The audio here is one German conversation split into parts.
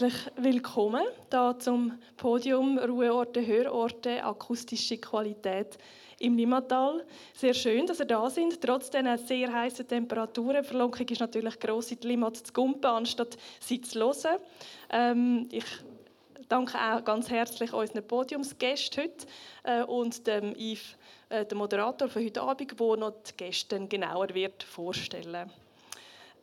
herzlich willkommen da zum Podium Ruheorte, Hörorte, akustische Qualität im Limmatal. Sehr schön, dass ihr da sind. Trotz dieser sehr heißen Temperaturen. Verlockung ist natürlich gross, in die Limmat zu gumpen, anstatt sie zu hören. Ähm, ich danke auch ganz herzlich unseren Podiumsgästen heute äh, und dem Yves, äh, dem Moderator für heute Abend, der noch die Gäste genauer wird vorstellen wird.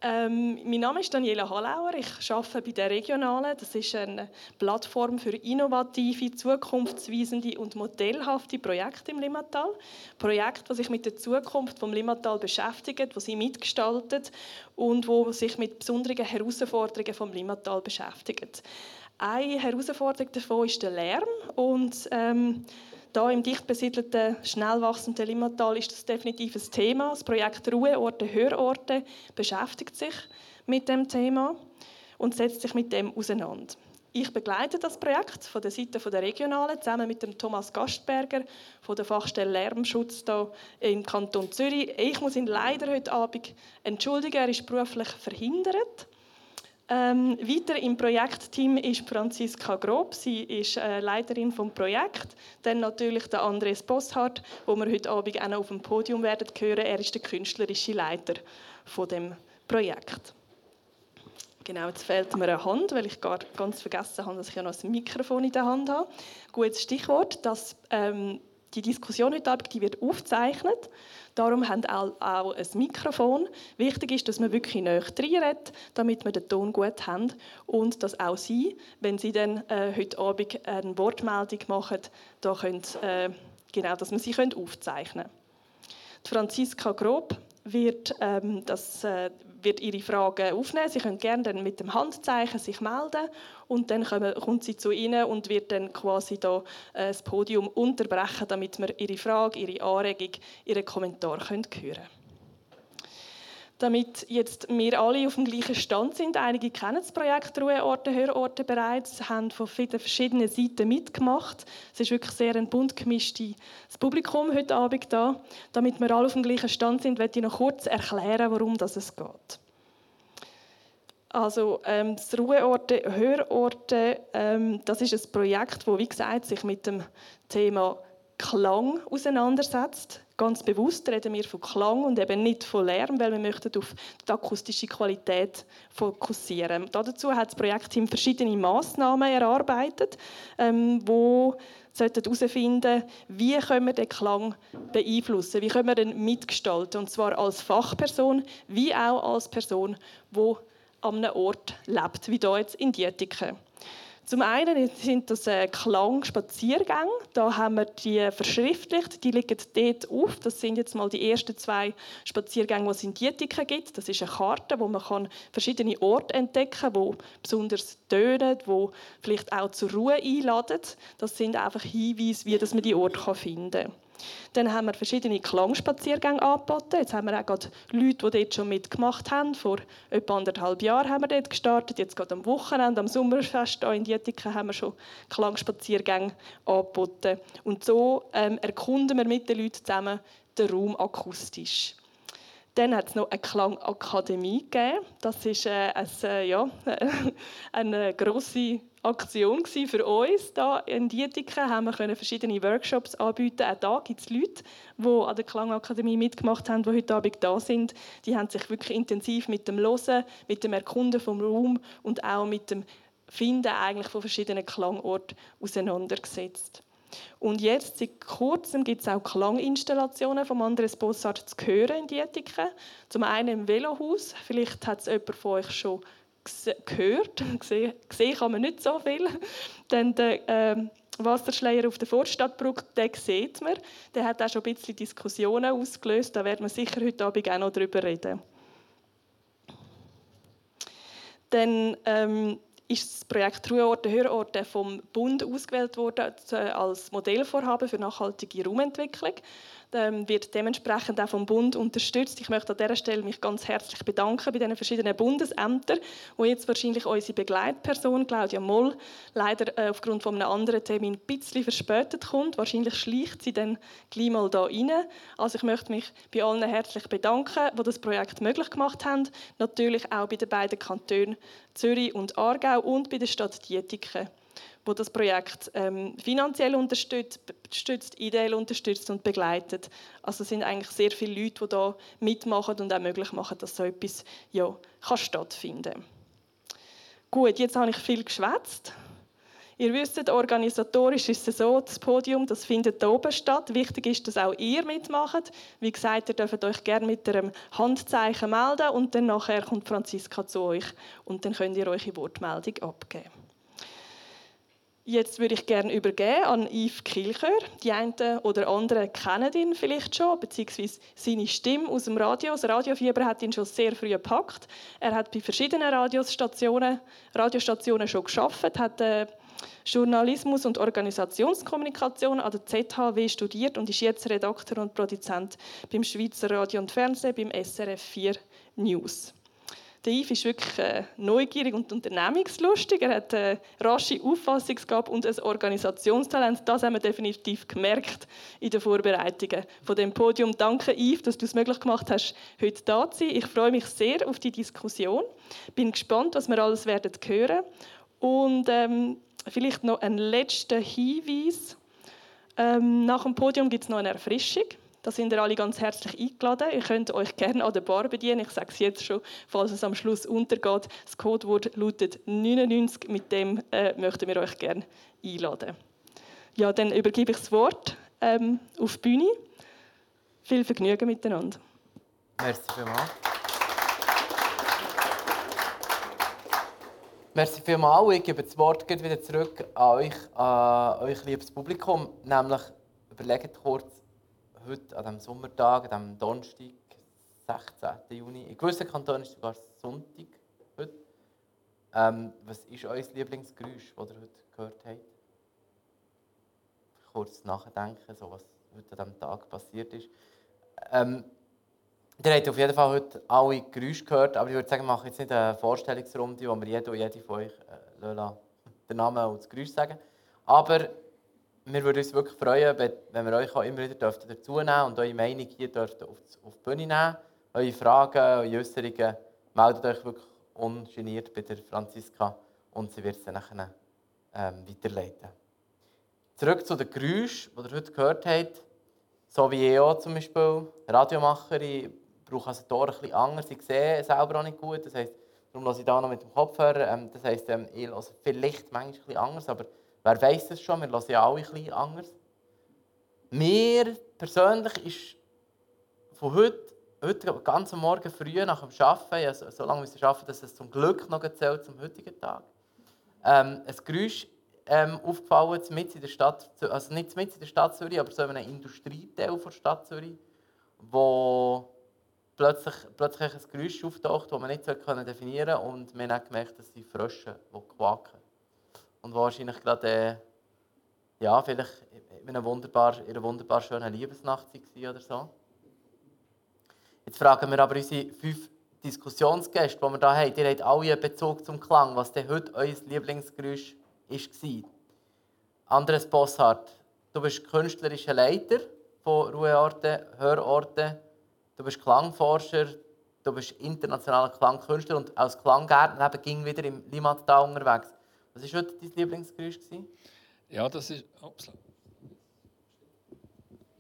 Ähm, mein Name ist Daniela Hallauer. Ich arbeite bei der Regionalen. Das ist eine Plattform für innovative, zukunftsweisende und modellhafte Projekte im Limmatal. Projekte, die sich mit der Zukunft vom Limmatal beschäftigen, die sie mitgestalten und wo sich mit besonderen Herausforderungen vom Limmatal beschäftigen. Eine Herausforderung davon ist der Lärm und ähm, da im dicht besiedelten, schnell wachsenden Limmatal ist das definitiv ein Thema. Das Projekt Ruheorte, Hörorte beschäftigt sich mit dem Thema und setzt sich mit dem auseinander. Ich begleite das Projekt von der Seite der Regionalen zusammen mit dem Thomas Gastberger von der Fachstelle Lärmschutz hier im Kanton Zürich. Ich muss ihn leider heute Abend entschuldigen, er ist beruflich verhindert. Ähm, weiter im Projektteam ist Franziska Grob. Sie ist äh, Leiterin vom Projekt. Dann natürlich der Andres Bosshardt, wo wir heute Abend auch noch auf dem Podium werden hören. Er ist der künstlerische Leiter von dem Projekt. Genau, jetzt fehlt mir eine Hand, weil ich gar ganz vergessen habe, dass ich ja noch ein Mikrofon in der Hand habe. Gutes Stichwort, dass ähm, die Diskussion heute Abend die wird aufgezeichnet. Darum haben auch, auch ein Mikrofon. Wichtig ist, dass man wirklich näher reinredet, damit wir den Ton gut haben und dass auch Sie, wenn Sie dann äh, heute Abend eine Wortmeldung machen, da können, äh, genau, dass wir sie können aufzeichnen können. Franziska Grob wird, ähm, das, äh, wird Ihre Fragen aufnehmen. Sie können gerne dann mit dem Handzeichen sich melden und dann kommt sie zu Ihnen und wird dann quasi da, äh, das Podium unterbrechen, damit wir Ihre Frage, Ihre Anregung, Ihren Kommentar hören können damit jetzt wir alle auf dem gleichen Stand sind. Einige kennen das Projekt Ruheorte, Hörorte bereits, haben von verschiedenen Seiten mitgemacht. Es ist wirklich sehr ein bunt gemischtes Publikum heute Abend da. Damit wir alle auf dem gleichen Stand sind, werde ich noch kurz erklären, worum das es geht. Also ähm, das Ruheorte, Hörorte, ähm, das ist ein Projekt, das wie gesagt sich mit dem Thema Klang auseinandersetzt. Ganz bewusst reden wir von Klang und eben nicht von Lärm, weil wir möchten auf die akustische Qualität fokussieren. Dazu hat das Projektteam verschiedene Massnahmen erarbeitet, ähm, wo herausfinden wie können wir den Klang beeinflussen, wie können wir den mitgestalten, und zwar als Fachperson wie auch als Person, die an einem Ort lebt, wie hier jetzt in Dietiken. Zum einen sind das äh, Klangspaziergänge. Da haben wir die verschriftlicht. Die liegen dort auf. Das sind jetzt mal die ersten zwei Spaziergänge, die es in Dietiken gibt. Das ist eine Karte, wo man verschiedene Orte entdecken kann, die besonders tönen, die vielleicht auch zur Ruhe einladen. Das sind einfach Hinweise, wie man die Orte finden kann. Dann haben wir verschiedene Klangspaziergänge angeboten. Jetzt haben wir auch gerade Leute, die dort schon mitgemacht haben. Vor etwa anderthalb Jahren haben wir dort gestartet. Jetzt gerade am Wochenende, am Sommerfest in Dietiken, haben wir schon Klangspaziergänge angeboten. Und so ähm, erkunden wir mit den Leuten zusammen den Raum akustisch. Dann hat es noch eine Klangakademie gegeben. Das ist äh, ein, äh, ja, eine grosse Aktion für uns. Hier in Dietiken haben wir verschiedene Workshops anbieten. Auch da gibt es Leute, die an der Klangakademie mitgemacht haben, die heute Abend da sind. Die haben sich wirklich intensiv mit dem Hören, mit dem Erkunden vom Raum und auch mit dem Finden eigentlich von verschiedenen Klangorten auseinandergesetzt. Und jetzt, seit kurzem, gibt es auch Klanginstallationen vom Andres Bossart zu hören in Dietiken. Zum einen im Velohaus. Vielleicht hat es jemand von euch schon. Gesehen, gesehen kann man nicht so viel. Dann der äh, Wasserschleier auf der Vorstadtbrücke, den sieht man. Der hat auch schon ein bisschen Diskussionen ausgelöst. Da werden wir sicher heute Abend auch noch darüber reden. Dann ähm, ist das Projekt Ruheorte, Hörorte vom Bund ausgewählt worden als Modellvorhaben für nachhaltige Raumentwicklung. Ähm, wird dementsprechend auch vom Bund unterstützt. Ich möchte an dieser Stelle mich ganz herzlich bedanken bei den verschiedenen Bundesämtern, wo jetzt wahrscheinlich unsere Begleitperson Claudia Moll leider äh, aufgrund von einem anderen Termin ein bisschen verspätet kommt. Wahrscheinlich schleicht sie dann gleich mal da rein. Also ich möchte mich bei allen herzlich bedanken, die das Projekt möglich gemacht haben. Natürlich auch bei den beiden Kantonen Zürich und Aargau und bei der Stadt Dietiken, wo das Projekt ähm, finanziell unterstützt, ideell unterstützt und begleitet. Also es sind eigentlich sehr viele Leute, die da mitmachen und auch möglich machen, dass so etwas ja, kann stattfinden. Gut, jetzt habe ich viel geschwätzt. Ihr wisst, organisatorisch ist es so, das Podium das findet hier oben statt. Wichtig ist, dass auch ihr mitmacht. Wie gesagt, ihr dürft euch gerne mit einem Handzeichen melden und dann nachher kommt Franziska zu euch und dann könnt ihr eure Wortmeldung abgeben. Jetzt würde ich gerne übergeben an Yves Kilchör. Die einen oder anderen kennen ihn vielleicht schon, beziehungsweise seine Stimme aus dem Radio. Das Radiofieber hat ihn schon sehr früh gepackt. Er hat bei verschiedenen Radiostationen, Radiostationen schon geschafft, hat äh, Journalismus und Organisationskommunikation an der ZHW studiert und ist jetzt Redakteur und Produzent beim Schweizer Radio und Fernsehen beim SRF 4 News. Der Yves ist wirklich äh, neugierig und unternehmungslustig. Er hat eine rasche Auffassungsgabe und ein Organisationstalent. Das haben wir definitiv gemerkt in den Vorbereitungen von dem Podium. Danke, Yves, dass du es möglich gemacht hast, heute da zu sein. Ich freue mich sehr auf die Diskussion. Bin gespannt, was wir alles werden hören. Und ähm, vielleicht noch ein letzter Hinweis. Ähm, nach dem Podium gibt es noch eine Erfrischung. Da sind ihr alle ganz herzlich eingeladen. Ihr könnt euch gerne an der Bar bedienen. Ich sage es jetzt schon, falls es am Schluss untergeht. Das Codewort lautet 99. Mit dem äh, möchten wir euch gerne einladen. Ja, dann übergebe ich das Wort ähm, auf die Bühne. Viel Vergnügen miteinander. Merci vielmals. Merci vielmals. Ich gebe das Wort wieder zurück an euch, an euch liebes Publikum. Nämlich, überlegt kurz, heute an diesem Sommertag, an diesem Donnerstag, 16. Juni, in gewissen Kantonen ist es sogar Sonntag heute. Ähm, was ist euer Lieblingsgeräusch, das ihr heute gehört habt? Kurz nachdenken, so was heute an diesem Tag passiert ist. Ähm, ihr habt auf jeden Fall heute alle Geräusche gehört, aber ich würde sagen, wir machen jetzt nicht eine Vorstellungsrunde, wo wir jede und jede von euch äh, den Namen und das Geräusch sagen. Aber wir würden uns wirklich freuen, wenn wir euch auch immer wieder dazu nehmen und eure Meinung hier auf die Bühne nehmen. Eure Fragen, eure Äußerungen, meldet euch wirklich ungeniert bei der Franziska und sie wird dann nachher, ähm, weiterleiten. Zurück zu den Geräuschen, die ihr heute gehört habt. So wie ich auch zum Beispiel, Radiomacher, ich brauche also Ohren ein bisschen anders. Ich sehe selber auch nicht gut, das heisst, darum lasse ich da noch mit dem Kopfhörer. Ähm, das heisst, ähm, ich höre vielleicht manchmal bisschen anders, aber Wer weiß es schon? Wir hören ja alle bisschen anders. Mir persönlich ist von heute, heute ganz Morgen früh nach dem Arbeiten, ja, so, so lange müssen arbeiten, dass es zum Glück noch zählt zum heutigen Tag, ähm, ein Geräusch ähm, aufgefallen, mit in der Stadt, also nicht mit in der Stadt Zürich, aber so in einem Industrieteil der Stadt Zürich, wo plötzlich, plötzlich ein Geräusch auftaucht, das man nicht definieren konnte und wir haben gemerkt, dass die Frösche, die quaken und wahrscheinlich gerade äh, ja, vielleicht in einer wunderbar, in einer wunderbar schönen Liebesnacht war oder so. Jetzt fragen wir aber unsere fünf Diskussionsgäste, die wir hier haben, die haben alle einen Bezug zum Klang, was denn heute euer Lieblingsgeräusch war. Andres Bossart, du bist künstlerischer Leiter von Ruheorten, Hörorten, du bist Klangforscher, du bist internationaler Klangkünstler und als Klanggärtner ging wieder im Limmattal unterwegs. Was war heute dein Lieblingsgeräusch? Ja, das ist. Ups.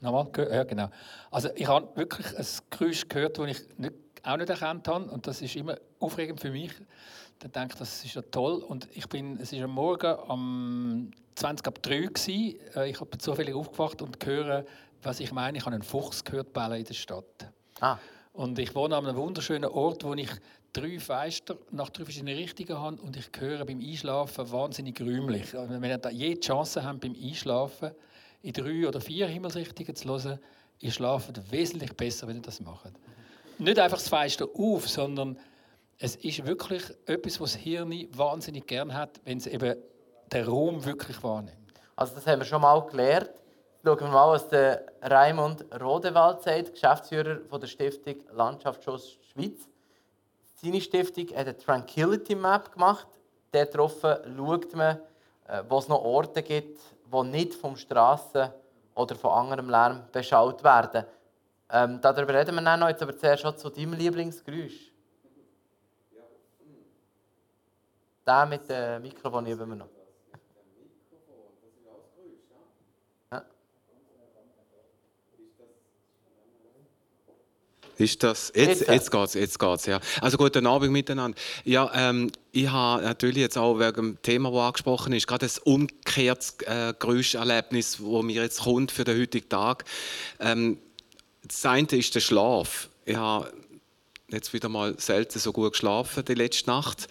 Nochmal? Ja, genau. Also, ich habe wirklich ein Geräusch gehört, das ich nicht, auch nicht erkannt habe. Und das ist immer aufregend für mich. Dann denke ich, das ist ja toll. Und ich bin, es war am Morgen um 20 ab 3 gewesen. Äh, ich habe zufällig aufgewacht und höre, was ich meine. Ich habe einen Fuchs gehört bellen in der Stadt. Ah. Und ich wohne an einem wunderschönen Ort, wo ich drei Fenster nach drei verschiedenen Richtungen habe und ich höre beim Einschlafen wahnsinnig räumlich. Also wenn ihr da je die Chance habt, beim Einschlafen in drei oder vier Himmelsrichtungen zu hören, ihr schlaft wesentlich besser, wenn ihr das macht. Nicht einfach das Fenster auf, sondern es ist wirklich etwas, was das Hirn wahnsinnig gern hat, wenn es eben den Raum wirklich wahrnimmt. Also das haben wir schon mal gelernt. Schauen wir mal, was der Raimund Rodewald sagt, Geschäftsführer von der Stiftung Landschaftsschutz Schweiz. Seine Stiftung hat eine Tranquility Map gemacht. Dort drauf schaut man, äh, wo es noch Orte gibt, die nicht vom Straßen oder von anderem Lärm beschaut werden. Ähm, darüber reden wir noch, jetzt aber zuerst schon zu deinem Lieblingsgeräusch. Der mit dem Mikrofon üben wir noch. Ist das, jetzt, jetzt geht's, jetzt geht's, ja. Also guten Abend miteinander. Ja, ähm, ich habe natürlich jetzt auch wegen dem Thema, das angesprochen ist, gerade ein umgekehrtes äh, Geräuscherlebnis, das mir jetzt kommt für den heutigen Tag. Ähm, das eine ist der Schlaf. Ich habe jetzt wieder mal selten so gut geschlafen die letzte Nacht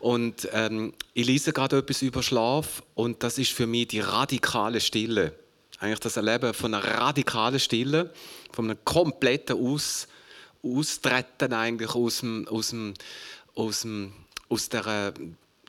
und ähm, ich lese gerade etwas über Schlaf und das ist für mich die radikale Stille. Eigentlich das Erleben von einer radikalen Stille, von einem kompletten Aus austreten eigentlich aus dem, aus dem, aus dem, aus der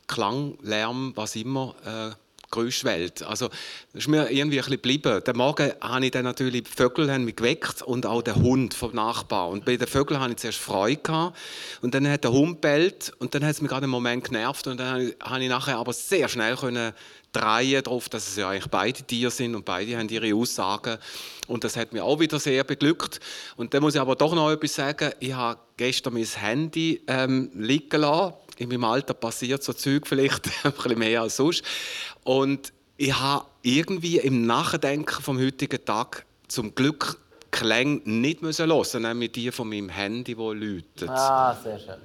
Klang, Lärm, was immer, äh, Geräuschwelt. Also, das ist mir irgendwie ein geblieben. Den Morgen habe ich dann natürlich, die Vögel haben mich geweckt und auch der Hund vom Nachbar. Und bei den Vögeln hatte ich zuerst Freude. Gehabt. Und dann hat der Hund bellt und dann hat es mich gerade einen Moment genervt. Und dann habe ich nachher aber sehr schnell können drehen darauf, dass es ja eigentlich beide Tiere sind und beide haben ihre Aussagen. Und das hat mich auch wieder sehr beglückt. Und dann muss ich aber doch noch etwas sagen. Ich habe gestern mein Handy ähm, liegen lassen. In meinem Alter passiert so Zeug vielleicht ein bisschen mehr als sonst. Und ich habe irgendwie im Nachdenken vom heutigen Tag zum Glück Klänge nicht müssen hören, nämlich die von meinem Handy, die läutet. Ah, sehr schön.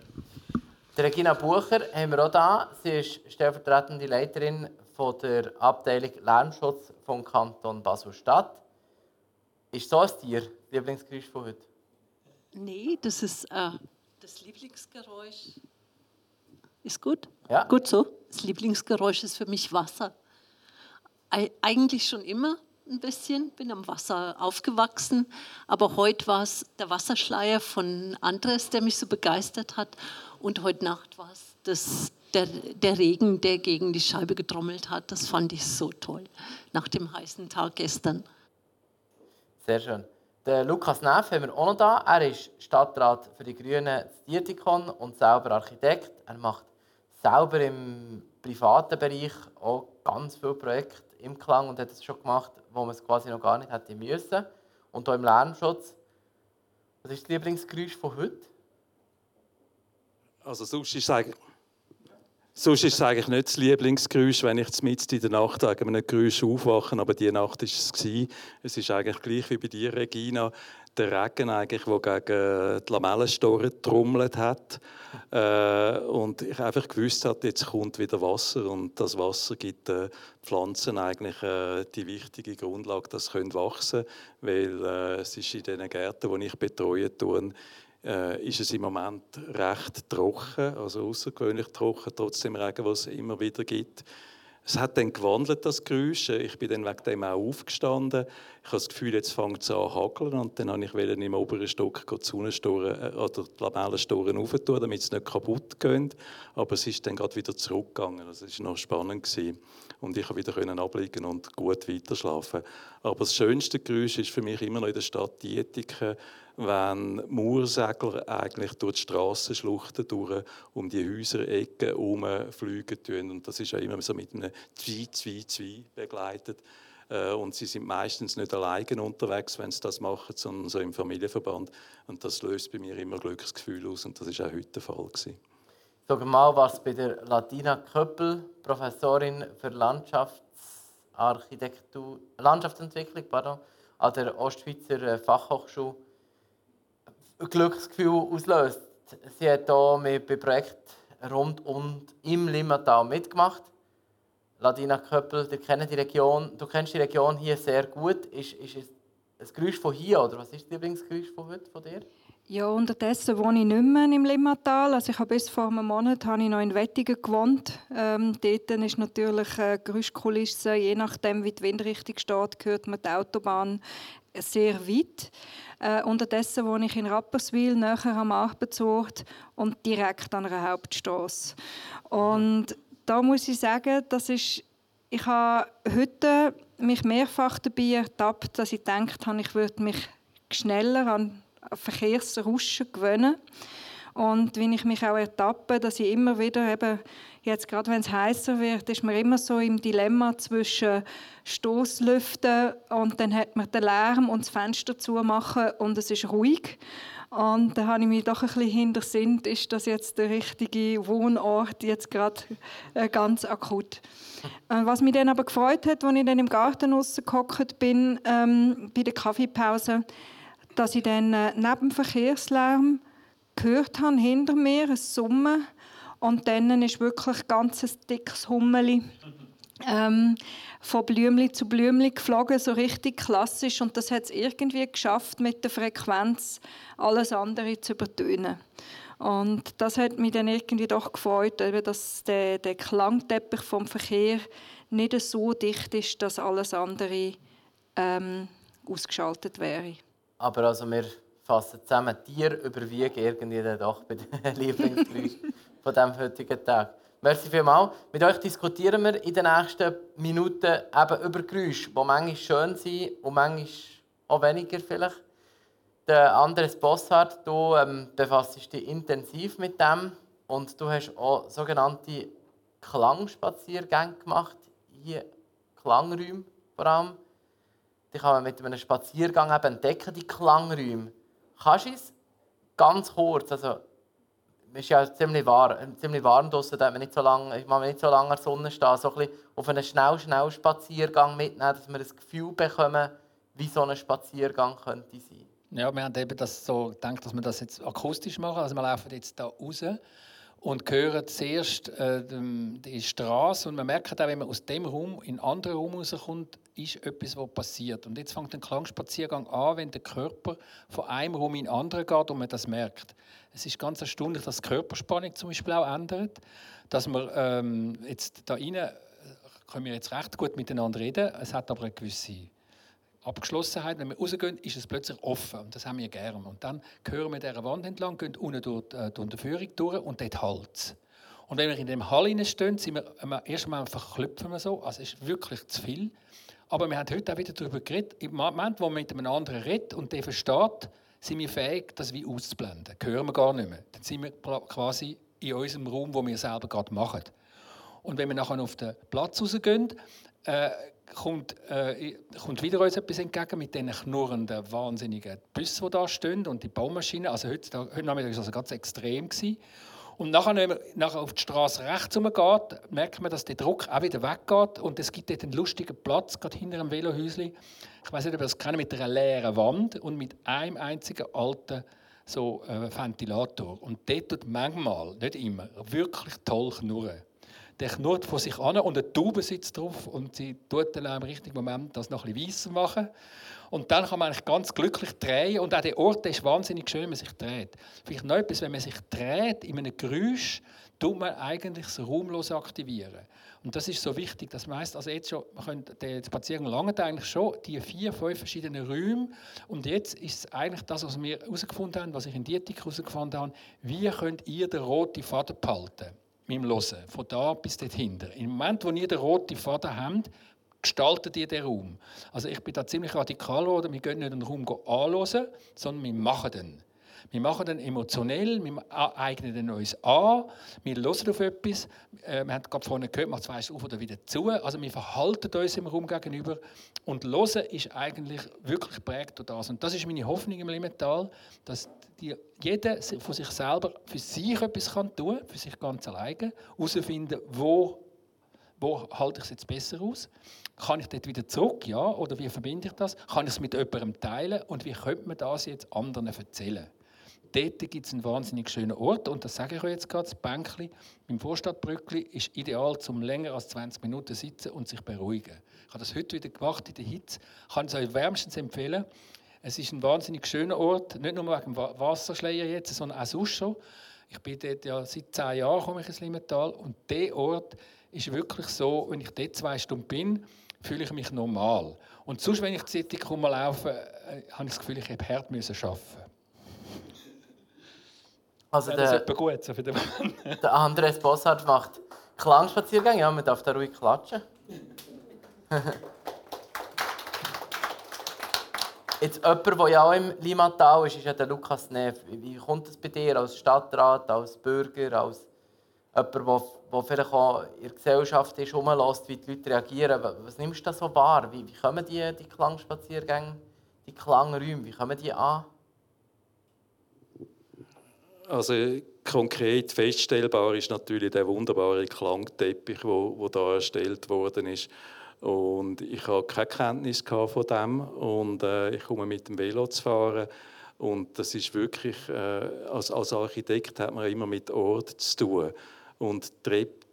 Die Regina Bucher haben wir auch da. Sie ist stellvertretende Leiterin von der Abteilung Lärmschutz vom Kanton Basel-Stadt. Ist so ein Tier Lieblingsgeräusch von heute? Nee, das ist äh, das Lieblingsgeräusch. Ist gut? Ja. Gut so. Das Lieblingsgeräusch ist für mich Wasser. Ei- Eigentlich schon immer ein bisschen, bin am Wasser aufgewachsen, aber heute war es der Wasserschleier von Andres, der mich so begeistert hat und heute Nacht war es das, der, der Regen, der gegen die Scheibe getrommelt hat. Das fand ich so toll nach dem heißen Tag gestern. Sehr schön. Den Lukas Neff haben wir auch noch da. Er ist Stadtrat für die Grünen in Dietikon und selber Architekt. Er macht selber im privaten Bereich auch ganz viele Projekte im Klang und hat es schon gemacht, wo man es quasi noch gar nicht hätte müssen. Und auch im Lärmschutz. Was ist das Lieblingsgeräusch von heute? Also sonst ist es eigentlich, sonst ist eigentlich nicht das Lieblingsgeräusch, wenn ich mitten in der Nacht wegen einem Geräusch aufwache, aber diese Nacht war es. Es ist eigentlich gleich wie bei dir, Regina, der Regen, eigentlich, der gegen die Lamellenstoren trommelt hat. Äh, und ich einfach gewusst habe, jetzt kommt wieder Wasser und das Wasser gibt den Pflanzen eigentlich äh, die wichtige Grundlage, dass sie wachsen können, weil äh, es ist in den Gärten, die ich betreue, tun, äh, ist es im Moment recht trocken, also außergewöhnlich trocken, trotzdem Regen, was es immer wieder gibt. Es hat dann gewandelt, das Geräusch. Ich bin dann wegen dem auch aufgestanden. Ich habe das Gefühl, jetzt fängt es an zu hageln. Und dann wollte ich im oberen Stock die Sonnenstoren äh, oder die Lamellenstoren aufentun, damit sie nicht kaputt gehen. Aber es ist dann gerade wieder zurückgegangen. Es war noch spannend. Gewesen. Und ich konnte wieder abliegen und gut weiterschlafen. Aber das schönste Geräusch ist für mich immer noch in der Stadt Dietiken, wenn Mauersegler eigentlich durch die Strassenschluchten durch um die Häuserecken herumfliegen tun. Und das ist ja immer so mit einem Zwi, Zwi, Zwi begleitet. Äh, Und sie sind meistens nicht alleine unterwegs, wenn sie das machen, sondern so im Familienverband. Und das löst bei mir immer Glücksgefühl aus. Und das ist auch heute der Fall. Gewesen. Sag mal, was bei der Latina Köppel, Professorin für Landschaftsarchitektur, Landschaftsentwicklung pardon, an der Ostschweizer äh, Fachhochschule Glücksgefühl auslöst. Sie hat hier mit bei Projekten rund und im Limmatal mitgemacht. Ladina Köppel, du kennst die Region, du kennst die Region hier sehr gut. Ist, ist es ein Geräusch von hier oder was ist das Lieblingsgeräusch von heute von dir? Ja, unterdessen wohne ich nicht mehr im Limmatal. Also ich habe bis vor einem Monat habe ich noch in Wettigen gewohnt. Ähm, dort ist natürlich äh, Geräuschkulisse, je nachdem wie die Windrichtung steht, hört man die Autobahn sehr weit. Äh, unterdessen wohne ich in Rapperswil, näher am Arbeitsort und direkt an einer Hauptstrasse. Und da muss ich sagen, das ist, ich habe heute mich mehrfach dabei ertappt, dass ich gedacht habe, ich würde mich schneller an Verkehrsrauschen gewöhnen. Und wenn ich mich auch ertappe, dass ich immer wieder eben, jetzt gerade wenn es heißer wird, ist man immer so im Dilemma zwischen Stoßlüften und dann hat man den Lärm und das Fenster zumachen und es ist ruhig. Und da habe ich mich doch ein bisschen hintersinnt, ist das jetzt der richtige Wohnort, jetzt gerade äh, ganz akut. Äh, was mich dann aber gefreut hat, als ich dann im Garten rausgehockt bin, ähm, bei der Kaffeepause, dass ich dann äh, neben dem Verkehrslärm gehört habe, hinter mir ein Summen und dann ist wirklich ganz ein dickes Hummeli ähm, von Blümli zu Blümli geflogen, so richtig klassisch. Und das hat es irgendwie geschafft, mit der Frequenz alles andere zu übertönen. Und das hat mich dann irgendwie doch gefreut, dass der, der Klangteppich vom Verkehr nicht so dicht ist, dass alles andere ähm, ausgeschaltet wäre. Aber also wir fassen zusammen, Tier überwiegen irgendwie doch bei den Lieblingsgeräuschen von diesem heutigen Tag. Merci vielmals. Mit euch diskutieren wir in den nächsten Minuten eben über Geräusche, die manchmal schön sind und manchmal auch weniger vielleicht. Der Andres Bossart, du ähm, befasst dich intensiv mit dem und du hast auch sogenannte Klangspaziergänge gemacht, hier Klangräume vor allem. Die kann man mit einem Spaziergang eben entdecken, die Klangräume. Kannst du es ganz kurz, also es ist ja ziemlich warm, ziemlich warm draußen, da man nicht so lange, ich nicht so lange Sonne stehen, so ein bisschen auf einen schnell, schnell Spaziergang mitnehmen, dass wir ein Gefühl bekommen, wie so ein Spaziergang könnte sein. Ja, wir haben eben das so gedacht, dass wir das jetzt akustisch machen. Also wir laufen jetzt da raus und hören zuerst äh, die Straße und man merkt auch, wenn man aus dem Raum in einen anderen Raum rauskommt, ist etwas, was passiert. Und jetzt fängt ein Klangspaziergang an, wenn der Körper von einem Raum in den anderen geht und man das merkt. Es ist ganz erstaunlich, dass die Körperspannung zum Beispiel auch ändert, dass wir ähm, jetzt da rein äh, können wir jetzt recht gut miteinander reden. Es hat aber eine gewisse Abgeschlossenheit. Wenn wir rausgehen, ist es plötzlich offen. Und das haben wir gerne. Und dann gehören wir dieser Wand entlang, gehen unten durch äh, die Unterführung durch und dort halt Und wenn wir in dem Hall stehen, sind wir, erst einmal verklüpfen wir so. Also es ist wirklich zu viel. Aber wir haben heute auch wieder darüber geredet. Im Moment, wo man mit einem anderen redet und der versteht, sind wir fähig, das wie auszublenden. Das hören wir gar nicht mehr. Dann sind wir quasi in unserem Raum, wo wir selber gerade machen. Und wenn wir nachher auf den Platz rausgehen, äh, kommt, äh, kommt wieder uns etwas entgegen mit diesen knurrenden, wahnsinnigen Bussen, die da stehen und die Baumaschinen. Also heute, heute Nachmittag war es also ganz extrem. Gewesen. Und nachher, wenn man nachher auf die Straße rechts geht, merkt man, dass der Druck auch wieder weggeht und es gibt dort einen lustigen Platz, gerade hinter einem Velohäuschen. Ich weiß nicht, ob ihr das kennt, mit einer leeren Wand und mit einem einzigen alten so, äh, Ventilator. Und dort tut manchmal, nicht immer, wirklich toll knurren der knurrt vor sich an und eine Taube sitzt drauf und sie tut dann im richtigen Moment das noch ein bisschen weißer machen. Und dann kann man eigentlich ganz glücklich drehen und auch der Ort der ist wahnsinnig schön, wenn man sich dreht. Vielleicht noch etwas, wenn man sich dreht in einem Geräusch, tut man eigentlich das Raumlos aktivieren. Und das ist so wichtig, das meist, also jetzt schon, den Spaziergang lange eigentlich schon, die vier, fünf verschiedenen Räume. Und jetzt ist eigentlich das, was wir herausgefunden haben, was ich in Dietik herausgefunden habe, wie könnt ihr den roten Faden behalten? Mit dem Hören, von da bis dorthin. Im Moment, wo ihr den roten Faden habt, gestaltet ihr den Raum. Also ich bin da ziemlich radikal geworden. Wir gehen nicht den Raum anhören, sondern wir machen den. Wir machen den emotionell, wir eignen den uns an, wir hören auf etwas. Äh, wir haben gerade vorhin gehört, macht zwei auf oder wieder zu. Also wir verhalten uns im Raum gegenüber. Und Hören ist eigentlich wirklich geprägt durch das. Und das ist meine Hoffnung im Limmental, dass die, jeder von sich selber für sich etwas tun kann, für sich ganz alleine, herausfinden, wo wo halte ich es jetzt besser aus? Kann ich dort wieder zurück, ja? Oder wie verbinde ich das? Kann ich es mit jemandem teilen? Und wie könnte man das jetzt anderen erzählen? Dort gibt es einen wahnsinnig schönen Ort und das sage ich euch jetzt gerade, das Bänkli im Vorstadtbrückli ist ideal, zum länger als 20 Minuten sitzen und sich beruhigen. Ich habe das heute wieder gemacht in der Hitze, ich kann es euch wärmstens empfehlen. Es ist ein wahnsinnig schöner Ort, nicht nur wegen dem Wasserschleier jetzt, sondern auch sonst schon. Ich bin dort ja seit zehn Jahren komme ich ins Limmental und der Ort ist wirklich so, wenn ich dort zwei Stunden bin, fühle ich mich normal. Und sonst, wenn ich die Zeitung laufe, äh, habe ich das Gefühl, ich habe hart arbeiten also der, das gut, so für den der Andres Bossart macht Klangspaziergänge, ja, man darf da ruhig klatschen. Jetzt jemand, der ja auch im Limatal ist, ist ja der Lukas Neff. Wie kommt das bei dir als Stadtrat, als Bürger, als jemand, der, der vielleicht auch in der Gesellschaft ist, rumlässt, wie die Leute reagieren? Was nimmst du da so wahr? Wie, wie kommen die, die Klangspaziergänge, die Klangräume, wie kommen die an? Also konkret feststellbar ist natürlich der wunderbare Klangteppich, wo da erstellt worden ist. Und ich habe keine Kenntnis von dem und äh, ich komme mit dem Velo zu fahren und das ist wirklich äh, als, als Architekt hat man immer mit Ort zu tun und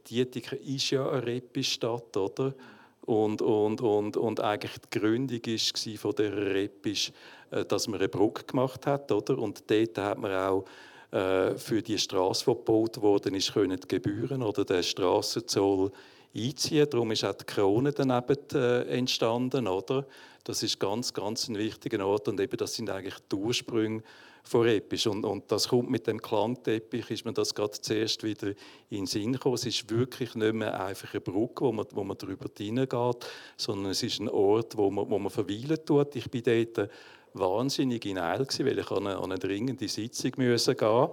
Dietika ist ja eine Repistadt, oder? Und, und, und, und eigentlich die Gründung war von der Repisch, äh, dass man eine Brücke gemacht hat, oder? Und dort hat man auch äh, für die Straße, die gebaut wurde, ist, können die Gebühren oder der Strassenzoll einziehen. Darum ist auch die Krone daneben äh, entstanden, oder? Das ist ganz, ganz ein wichtiger Ort und eben das sind eigentlich die Ursprünge von Episch. Und, und das kommt mit dem Klangteppich, ist mir das gerade zuerst wieder in den Sinn gekommen. Es ist wirklich nicht mehr einfach eine Brücke, wo man, wo man darüber hineingeht, sondern es ist ein Ort, wo man, wo man verweilen tut. Ich bin dort wahnsinnig in Eil, weil ich an eine, an eine dringende Sitzung müssen gehen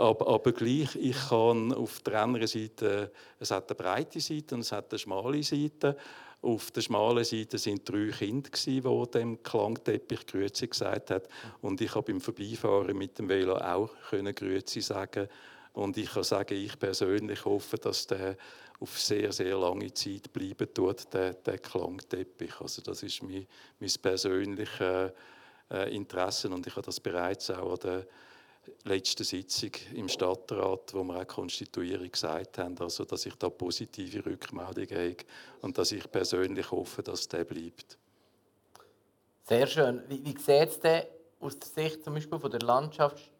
aber, aber gleich, ich kann auf der anderen Seite, es hat eine breite Seite und es hat eine schmale Seite. Auf der schmalen Seite sind drei Kinder, die dem Klangteppich Grüezi gesagt haben. Und ich habe beim Vorbeifahren mit dem Velo auch Grüezi sagen Und ich kann sagen, ich persönlich hoffe, dass der auf sehr, sehr lange Zeit bleiben tut, der, der Klangteppich. Also das ist mein, mein persönliches äh, Interesse und ich habe das bereits auch an der letzten Sitzung im Stadtrat, wo wir auch Konstituierung gesagt haben, also dass ich da positive Rückmeldungen habe und dass ich persönlich hoffe, dass der bleibt. Sehr schön. Wie, wie sieht es denn aus der Sicht zum Beispiel von der Landschaft,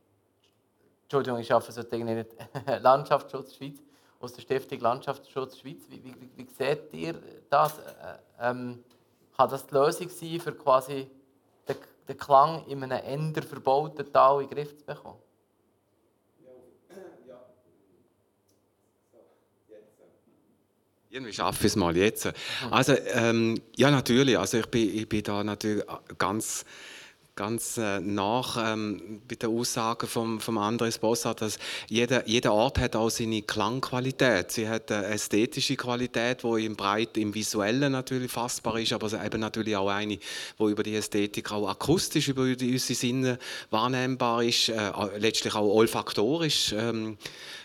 Entschuldigung, ich arbeite so nicht Landschaftsschutz Schweiz, aus der Stiftung Landschaftsschutz Schweiz. Wie, wie, wie seht ihr das? Äh, ähm, kann das die Lösung sein für quasi den Klang in einem eher verbauten Tal in den Griff zu bekommen? Irgendwie schaffe ich es mal jetzt. Also, ähm, ja, natürlich. Also, ich bin, ich bin da natürlich ganz ganz äh, nach ähm, bei der Aussage vom, vom Andres Bossart, dass jeder, jeder Ort hat auch seine Klangqualität. Sie hat eine ästhetische Qualität, die im Breit, im Visuellen natürlich fassbar ist, aber eben natürlich auch eine, die über die Ästhetik auch akustisch, über unsere Sinne wahrnehmbar ist, äh, letztlich auch olfaktorisch. Ähm,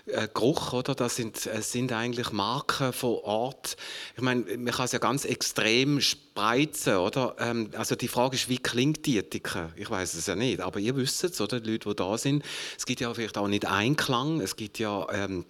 äh, Geruch, oder? Das sind, äh, sind eigentlich Marken von Ort. Ich meine, man kann es ja ganz extrem spreizen, oder? Ähm, also die Frage ist, wie klingt die Ethik? Ich weiß es ja nicht, aber ihr wisst es, oder? Die Leute, die da sind. Es gibt ja vielleicht auch nicht Einklang. Es gibt ja ähm,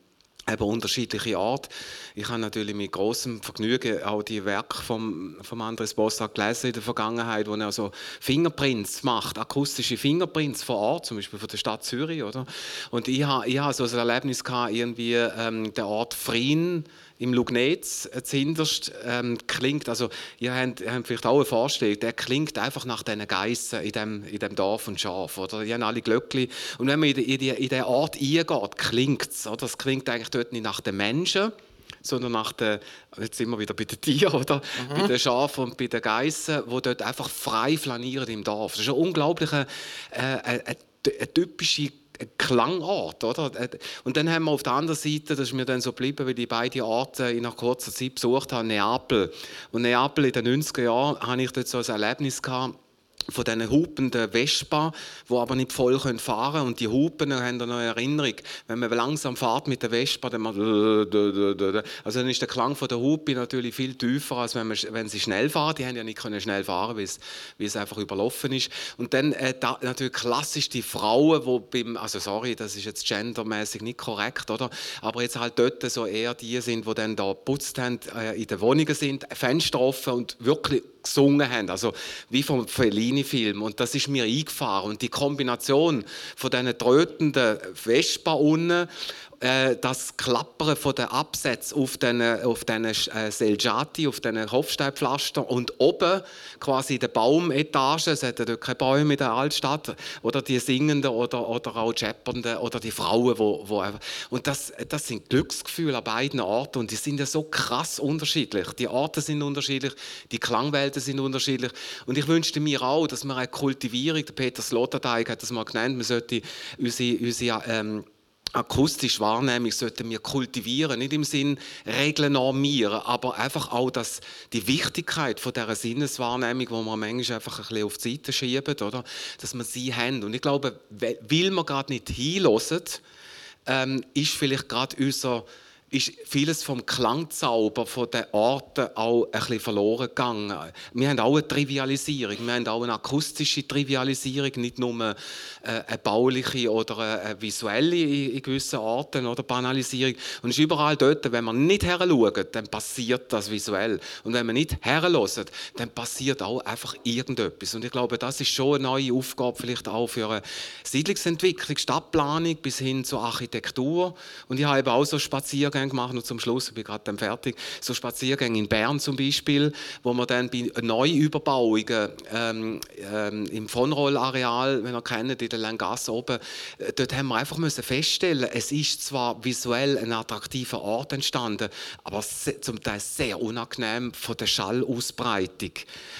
eben unterschiedliche Art. Ich habe natürlich mit großem Vergnügen auch die Werke vom, vom Andres Bossa gelesen in der Vergangenheit, wo er so Fingerprints macht, akustische Fingerprints vor Ort, zum Beispiel von der Stadt Zürich, oder? Und ich habe, ich habe so ein Erlebnis gehabt, irgendwie ähm, der Ort Frien, im Lugnetz zuhinterst ähm, klingt, also ihr habt, ihr habt, vielleicht auch eine Vorstellung, der klingt einfach nach diesen Geissen in dem, in dem Dorf und Schaf, oder? Die haben alle Glöckli. Und wenn man in, die, in, die, in den Ort eingeht, klingt es, oder? Es klingt eigentlich dort nicht nach den Menschen, sondern nach den, jetzt sind wir wieder bei den Tieren, oder? Mhm. Bei den Schafen und bei den Geissen, die dort einfach frei flanieren im Dorf. Das ist eine unglaubliche, äh, eine, eine typische Klangart, oder? Und dann haben wir auf der anderen Seite, das ist mir dann so geblieben, weil ich beide Orte nach kurzer Zeit besucht habe, Neapel. Und Neapel in den 90er Jahren hatte ich dort so ein Erlebnis gehabt, von diesen hupenden Vespa, die aber nicht voll fahren können. Und die Hupen, haben eine Erinnerung, wenn man langsam fährt mit der Vespa, dann macht also dann ist der Klang von der Hupe natürlich viel tiefer, als wenn, man, wenn sie schnell fahren. Die haben ja nicht können schnell fahren, weil es, weil es einfach überlaufen ist. Und dann äh, da, natürlich klassisch die Frauen, die beim, also sorry, das ist jetzt gendermäßig nicht korrekt, oder? Aber jetzt halt dort so eher die sind, die dann da putzt haben, äh, in den Wohnungen sind, Fenster offen und wirklich gesungen haben, also wie vom Fellini-Film. Und das ist mir eingefahren. Und die Kombination von diesen trötenden Vespa unten, äh, das Klappern von den Absätzen auf den, auf den äh, Seljati, auf den Hofsteinpflaster und oben quasi der Baumetage, es hat ja dort keine Bäume in der Altstadt, oder die Singenden oder, oder auch Chappernden oder die Frauen, wo, wo und das, das sind Glücksgefühle an beiden Orten und die sind ja so krass unterschiedlich. Die Orte sind unterschiedlich, die Klangwelten sind unterschiedlich und ich wünschte mir auch, dass wir eine Kultivierung, der Peter Sloterdijk hat das mal genannt, man sollte unsere, unsere ähm, akustische Wahrnehmung sollten wir kultivieren, nicht im Sinn Regeln normieren, aber einfach auch das, die Wichtigkeit von dieser Sinneswahrnehmung, wo man manchmal einfach ein bisschen auf die Seite schieben, oder? dass man sie haben. Und ich glaube, weil wir gerade nicht hinhören, ähm, ist vielleicht gerade unser ist vieles vom Klangzauber von den Orten auch ein bisschen verloren gegangen. Wir haben auch eine Trivialisierung, wir haben auch eine akustische Trivialisierung, nicht nur eine, äh, eine bauliche oder eine visuelle in gewissen Orten oder Banalisierung. Und es ist überall dort, wenn man nicht her schaut, dann passiert das visuell. Und wenn man nicht her hört, dann passiert auch einfach irgendetwas. Und ich glaube, das ist schon eine neue Aufgabe vielleicht auch für eine Siedlungsentwicklung, Stadtplanung bis hin zur Architektur. Und ich habe eben auch so Spaziergänge Spaziergänge gemacht und zum Schluss, ich bin gerade dann fertig, so Spaziergänge in Bern zum Beispiel, wo man dann bei Neuüberbauungen ähm, ähm, im von areal wenn ihr kennt, in der Langasse oben, äh, dort haben wir einfach müssen feststellen, es ist zwar visuell ein attraktiver Ort entstanden, aber zum Teil sehr unangenehm von der Schallausbreitung.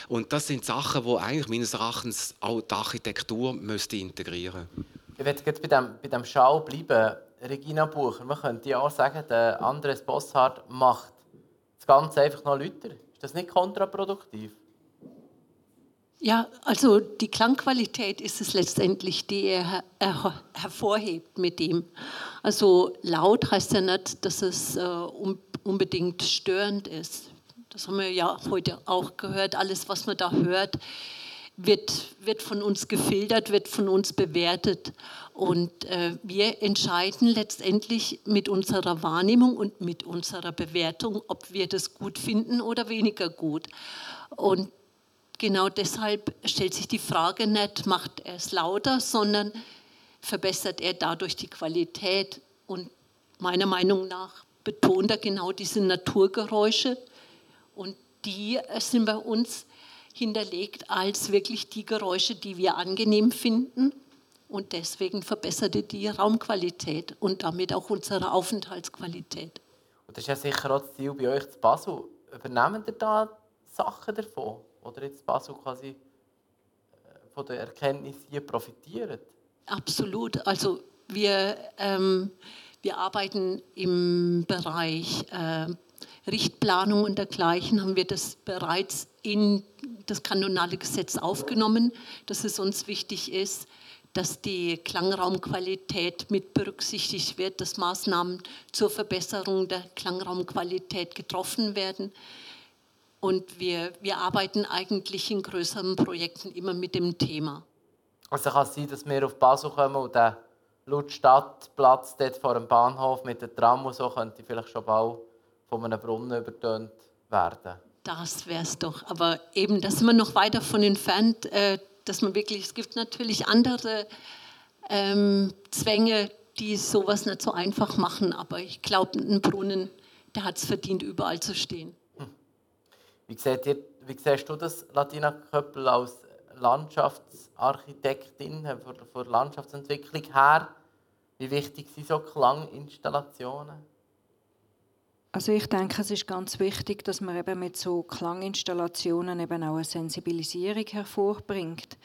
Und das sind Sachen, die eigentlich meines Erachtens auch die Architektur müsste integrieren müsste. Ich werde jetzt bei dem, bei dem Schall bleiben. Regina Bucher, man könnte ja auch sagen, der Andres Bosshardt macht das Ganze einfach noch lauter. Ist das nicht kontraproduktiv? Ja, also die Klangqualität ist es letztendlich, die er, er hervorhebt mit ihm. Also laut heißt ja nicht, dass es äh, unbedingt störend ist. Das haben wir ja heute auch gehört. Alles, was man da hört, wird, wird von uns gefiltert, wird von uns bewertet. Und äh, wir entscheiden letztendlich mit unserer Wahrnehmung und mit unserer Bewertung, ob wir das gut finden oder weniger gut. Und genau deshalb stellt sich die Frage nicht, macht er es lauter, sondern verbessert er dadurch die Qualität. Und meiner Meinung nach betont er genau diese Naturgeräusche. Und die sind bei uns hinterlegt als wirklich die Geräusche, die wir angenehm finden. Und deswegen verbesserte die Raumqualität und damit auch unsere Aufenthaltsqualität. Und das ist ja sicher auch das Ziel bei euch zu Basel. Übernehmen ihr da Sachen davon? Oder jetzt Basel quasi äh, von der Erkenntnis hier profitiert? Absolut. Also wir, ähm, wir arbeiten im Bereich äh, Richtplanung und dergleichen, haben wir das bereits in das kanonale Gesetz aufgenommen, dass es uns wichtig ist, dass die Klangraumqualität mit berücksichtigt wird, dass Maßnahmen zur Verbesserung der Klangraumqualität getroffen werden. Und wir, wir arbeiten eigentlich in größeren Projekten immer mit dem Thema. Also kann es sein, dass wir auf Basel kommen und der Lautstadtplatz dort vor dem Bahnhof mit der Tram und so könnte vielleicht schon bald von einem Brunnen übertönt werden? Das wäre es doch. Aber eben, dass man noch weit davon entfernt, äh, dass man wirklich, es gibt natürlich andere ähm, Zwänge, die sowas nicht so einfach machen. Aber ich glaube, ein Brunnen, der hat es verdient, überall zu stehen. Hm. Wie, seht ihr, wie siehst du das, Latina Köppel, als Landschaftsarchitektin von der Landschaftsentwicklung her? Wie wichtig sind so Klanginstallationen? Also ich denke, es ist ganz wichtig, dass man eben mit so Klanginstallationen eben auch eine Sensibilisierung hervorbringt.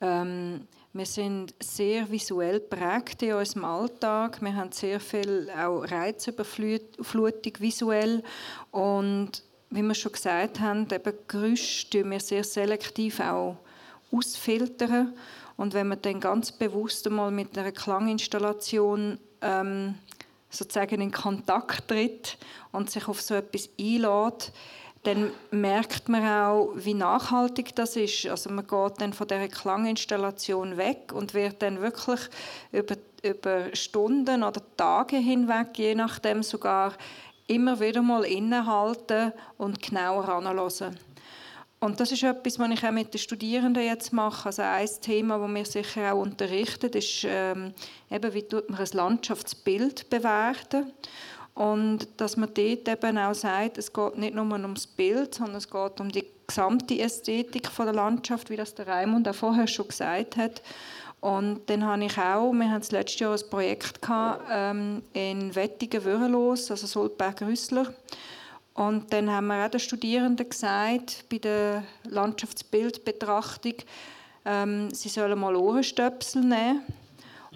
Ähm, wir sind sehr visuell prägt in unserem Alltag. Wir haben sehr viel auch Reizüberflutung visuell und wie wir schon gesagt haben, eben Geräusche tun wir sehr selektiv auch ausfiltern und wenn man dann ganz bewusst einmal mit einer Klanginstallation ähm, sozusagen in Kontakt tritt und sich auf so etwas einlädt, dann merkt man auch, wie nachhaltig das ist. Also man geht dann von dieser Klanginstallation weg und wird dann wirklich über, über Stunden oder Tage hinweg, je nachdem sogar, immer wieder mal innehalten und genauer anhören. Und das ist etwas, was ich auch mit den Studierenden jetzt mache. Also ein Thema, das wir sicher auch unterrichten, ist ähm, eben, wie tut man ein Landschaftsbild bewerten. Und dass man dort eben auch sagt, es geht nicht nur ums Bild, sondern es geht um die gesamte Ästhetik von der Landschaft, wie das der Raimund auch vorher schon gesagt hat. Und dann habe ich auch, wir hatten letztes Jahr ein Projekt gehabt, ähm, in Wettigen-Würrelos, also Soldberg-Rüssler. Und dann haben wir auch den Studierenden gesagt, bei der Landschaftsbildbetrachtung, ähm, sie sollen mal Ohrenstöpsel nehmen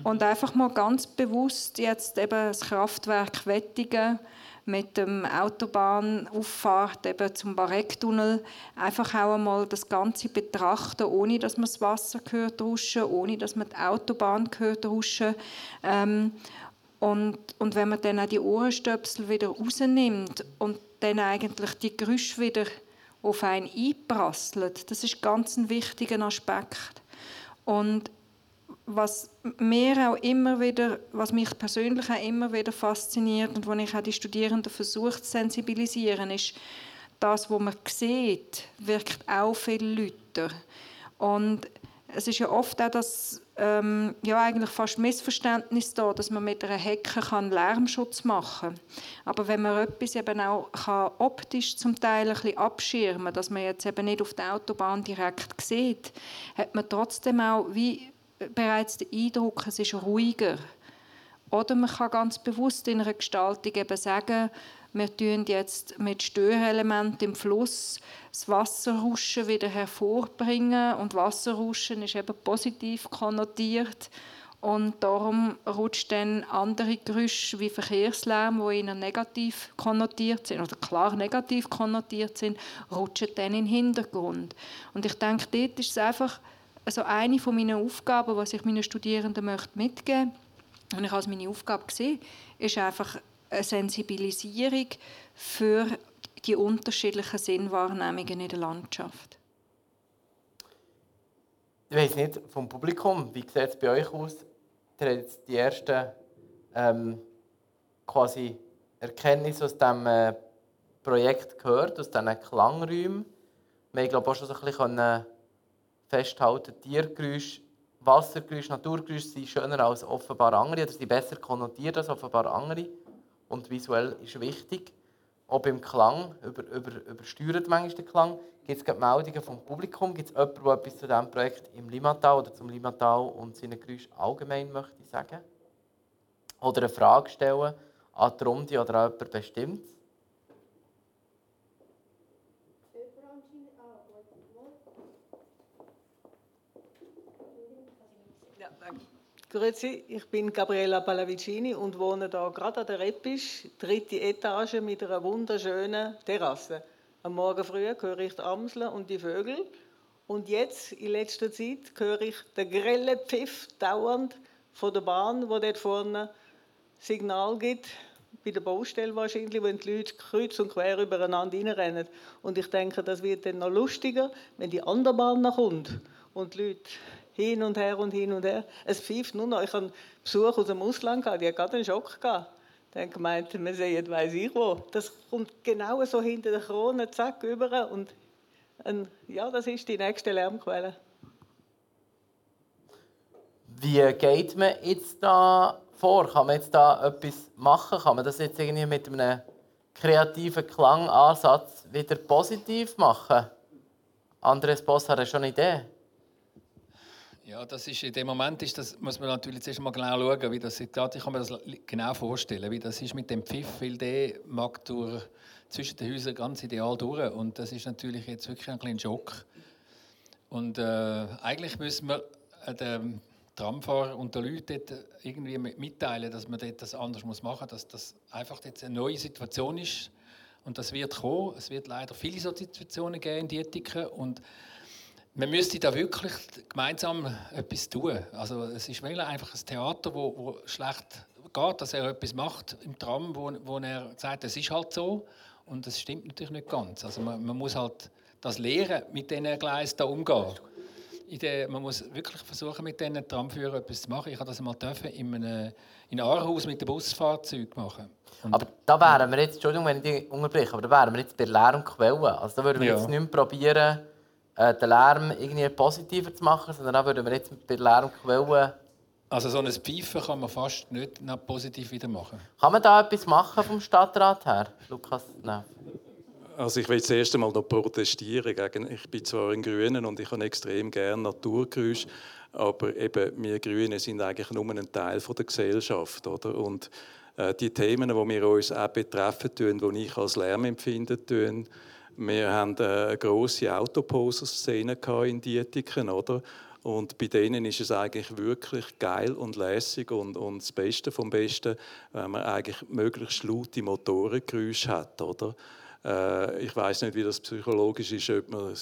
und einfach mal ganz bewusst jetzt eben das Kraftwerk Wettigen mit dem Autobahnauffahrt eben zum Barecktunnel einfach auch einmal das Ganze betrachten, ohne dass man das Wasser hört rauschen, ohne dass man die Autobahn hört rauschen. Ähm, und, und wenn man dann auch die Ohrenstöpsel wieder rausnimmt und dann eigentlich die Geräusche wieder auf einen einprasselt. Das ist ganz ein wichtiger Aspekt. Und was mir auch immer wieder, was mich persönlich auch immer wieder fasziniert und wo ich auch die Studierenden versuche zu sensibilisieren, ist, das, was man sieht, wirkt auch viel lauter. Und es ist ja oft auch das ähm, ja, eigentlich fast Missverständnis da, dass man mit einer Hecke kann Lärmschutz machen kann. Aber wenn man etwas eben auch kann optisch zum Teil ein bisschen abschirmen dass man jetzt eben nicht auf der Autobahn direkt sieht, hat man trotzdem auch wie bereits den Eindruck, es ist ruhiger. Oder man kann ganz bewusst in einer Gestaltung eben sagen, wir tun jetzt mit Störelementen im Fluss das Wasserrauschen wieder hervorbringen. Und Wasserrauschen ist eben positiv konnotiert. Und darum rutscht dann andere Geräusche wie Verkehrslärm, die ihnen negativ konnotiert sind oder klar negativ konnotiert sind, rutschen dann in den Hintergrund. Und ich denke, dort ist es einfach also eine von meinen Aufgaben, was ich meinen Studierenden möchte mitgeben möchte, und ich als meine Aufgabe gesehen, ist einfach eine Sensibilisierung für die unterschiedlichen Sinnwahrnehmungen in der Landschaft. Ich weiß nicht, vom Publikum, wie sieht es bei euch aus? Ihr habt jetzt die ersten ähm, quasi Erkenntnisse aus diesem äh, Projekt gehört, aus diesen Klangräumen. Wir haben glaube auch schon so ein bisschen festhalten, Tiergeräusche Wassergeräusche, Naturgeräusche sind schöner als offenbar andere, oder sind besser konnotiert als offenbar andere und visuell ist wichtig. Auch beim Klang, über, über, übersteuert manchmal der Klang. Gibt es Meldungen vom Publikum? Gibt es jemanden, der etwas zu diesem Projekt im Limmattal oder zum Limmattal und seinen Geräuschen allgemein möchte sagen? Oder eine Frage stellen an die Runde oder an jemanden bestimmt? Grüezi, ich bin Gabriella Pallavicini und wohne hier gerade an der Reppisch, dritte Etage mit einer wunderschönen Terrasse. Am Morgen früh höre ich die Amseln und die Vögel und jetzt, in letzter Zeit, höre ich den grellen Pfiff dauernd von der Bahn, wo dort vorne Signal gibt, bei der Baustelle wahrscheinlich, wenn die Leute kreuz und quer übereinander reinrennen. Und ich denke, das wird dann noch lustiger, wenn die andere Bahn noch kommt und die Leute hin und her und hin und her. Es pfeift nur noch. Ich hatte Besuch aus dem Ausland, gehabt, die hat gerade einen Schock gehabt. Dann gemeint, wir sehen, weiß ich wo. Das kommt genau so hinter der Krone, zack, über. Und ein, ja, das ist die nächste Lärmquelle. Wie geht man jetzt da vor? Kann man jetzt da etwas machen? Kann man das jetzt irgendwie mit einem kreativen Klangansatz wieder positiv machen? Andres Boss hat schon eine Idee. Ja, das ist, in dem Moment ist das, muss man natürlich zuerst mal genau schauen, wie das ist. Ich kann mir das genau vorstellen, wie das ist mit dem Pfiff, weil der mag durch, zwischen den Häusern ganz ideal durch. Und das ist natürlich jetzt wirklich ein kleiner Schock. Und äh, eigentlich müssen wir äh, den Tramfahrer und den Leuten irgendwie mitteilen, dass man das anders machen muss, dass das einfach jetzt eine neue Situation ist. Und das wird kommen. Es wird leider viele solche Situationen geben in Dietiken. Und man müsste da wirklich gemeinsam etwas tun. Also es ist einfach ein Theater, wo, wo schlecht geht, dass er etwas macht im Tram, wo, wo er sagt, es ist halt so und das stimmt natürlich nicht ganz. Also man, man muss halt das Lehren mit diesen Gleisen da umgehen. Der, man muss wirklich versuchen, mit diesen Tramführern etwas zu machen. Ich habe das mal dürfen in einem in Aarhus mit dem Busfahrzeug machen. Und aber da wären wir jetzt, Entschuldigung, wenn ich dich unterbreche, aber da wären wir jetzt bei Lehr und Quellen. Also da würden wir ja. jetzt nicht mehr probieren, äh, den Lärm irgendwie positiver zu machen, sondern dann würden wir jetzt bei Lärmquellen... Also so ein Pfeifen kann man fast nicht noch positiv wieder machen. Kann man da etwas machen vom Stadtrat her, Lukas? Nein. Also ich will das erste Mal noch protestieren gegen, ich bin zwar ein Grünen und ich habe extrem gerne Naturgeräusche, aber eben wir Grünen sind eigentlich nur ein Teil von der Gesellschaft, oder? Und äh, die Themen, die wir uns auch betreffen, tun, die ich als Lärmempfinden tun, wir haben eine grosse Autoposer-Szene in Dietiken, oder? Und bei denen ist es eigentlich wirklich geil und lässig und, und das Beste vom Besten, wenn man eigentlich möglichst laute Motorengeräusche hat, oder? Äh, ich weiß nicht, wie das psychologisch ist, ob man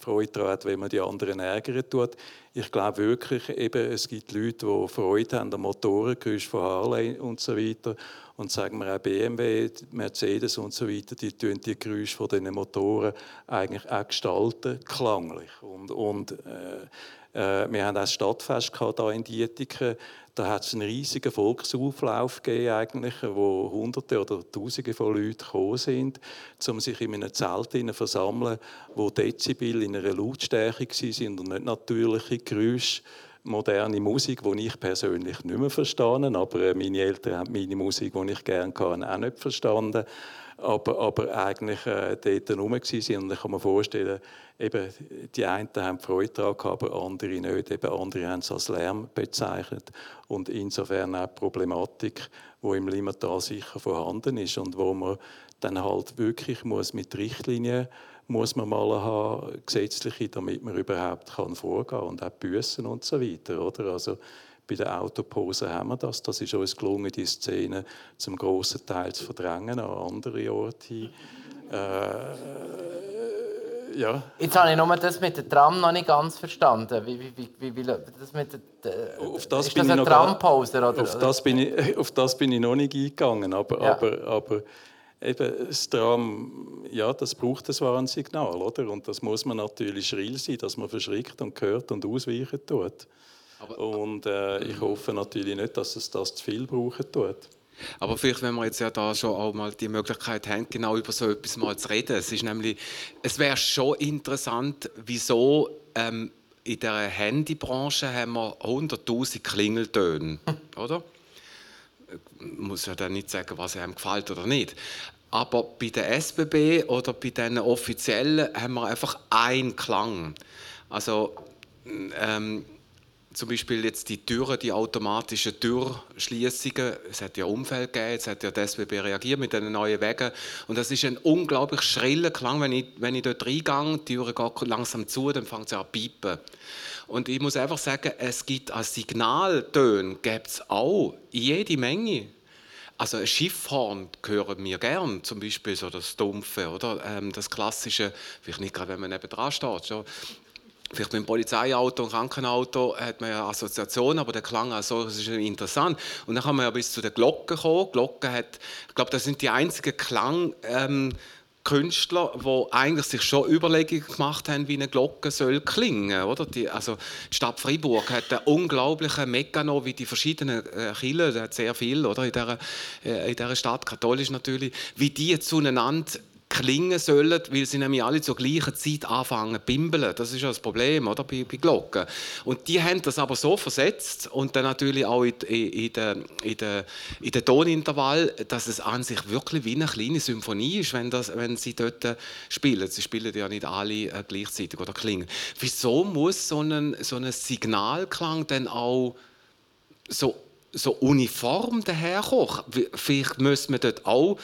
Freude daran hat, wenn man die anderen ärgern tut. Ich glaube wirklich, eben, es gibt Leute, die Freude haben an Motorengeräusch von Harley und so weiter. Und sagen wir auch BMW, Mercedes und so weiter, die tun die Geräusche von diesen Motoren eigentlich auch gestalten, klanglich. Und, und äh, äh, wir haben auch ein Stadtfest hier in Dietiken. Da hat es einen riesigen Volksauflauf gegeben, eigentlich, wo Hunderte oder Tausende von Leuten gekommen sind, um sich in einem Zelt zu versammeln, wo Dezibel in einer Lautstärke waren und nicht natürliche Geräusche. Moderne Musik, die ich persönlich nicht mehr verstanden aber meine Eltern haben meine Musik, die ich gerne kann, auch nicht verstanden aber, aber eigentlich äh, dort herum waren. Und ich kann mir vorstellen, eben, die einen haben Freude daran aber andere nicht. Eben andere haben es als Lärm bezeichnet. Und insofern auch die Problematik, die im Limmatal sicher vorhanden ist und wo man dann halt wirklich muss mit Richtlinien muss man mal haben, gesetzliche, damit man überhaupt kann vorgehen und auch büßen und so weiter. Oder? Also, bei der Autopose haben wir das. Das ist uns gelungen, die Szene zum grossen Teil zu verdrängen an andere Orte. Äh, ja. Jetzt habe ich nur das mit der Tram noch nicht ganz verstanden. Wie, wie, wie, wie das mit der, auf das ist bin das ein Tramposer? Oder? Auf, das bin ich, auf das bin ich noch nicht eingegangen. Aber, ja. aber, aber eben, das Tram, ja, das braucht ein Warnsignal. Oder? Und das muss man natürlich schrill sein, dass man verschrickt und hört und ausweichen tut. Aber, und äh, ich hoffe natürlich nicht, dass es das zu viel brauchen tut. Aber vielleicht, wenn wir jetzt ja da schon auch mal die Möglichkeit haben, genau über so etwas mal zu reden. Es ist nämlich, es wäre schon interessant, wieso ähm, in der Handybranche haben wir 100.000 Klingeltöne, oder? Ich muss ja dann nicht sagen, was einem gefällt oder nicht. Aber bei der SBB oder bei den Offiziellen haben wir einfach einen Klang. Also ähm, zum Beispiel jetzt die Türen, die automatischen Türschließungen. Es hat ja Umfeld gegeben, es hat ja die SBB reagiert mit den neuen Wegen. Und das ist ein unglaublich schriller Klang. Wenn ich, wenn ich dort reingehe, die Tür geht langsam zu, dann fängt sie an zu piepen. Und ich muss einfach sagen, es gibt als Signaltöne gibt es auch jede Menge. Also ein Schiffhorn hören wir gern, zum Beispiel so das Dumpfe, oder ähm, das klassische, vielleicht nicht gerade, wenn man neben dran steht, schon, Vielleicht mit dem Polizeiauto und Krankenauto hat man ja Assoziationen, aber der Klang als solches ist interessant. Und dann kann man ja bis zu den Glocken kommen. Glocken hat, ich glaube, das sind die einzigen Klang... Ähm, Künstler, die eigentlich sich schon Überlegungen gemacht haben, wie eine Glocke soll klingen, oder? Die, also die Stadt Freiburg hat einen unglaublichen Mechanismus, wie die verschiedenen äh, Kirchen, hat sehr viel, oder in dieser, äh, in dieser Stadt katholisch natürlich, wie die zueinander klingen sollen, weil sie nämlich alle zur gleichen Zeit anfangen zu bimbeln. Das ist ja das Problem oder, bei, bei Glocken. Und die haben das aber so versetzt und dann natürlich auch in, in, den in de, in de Tonintervall, dass es an sich wirklich wie eine kleine Symphonie ist, wenn, das, wenn sie dort spielen. Sie spielen ja nicht alle äh, gleichzeitig oder klingen. Wieso muss so ein, so ein Signalklang dann auch so, so uniform daherkommen? Vielleicht müssen wir dort auch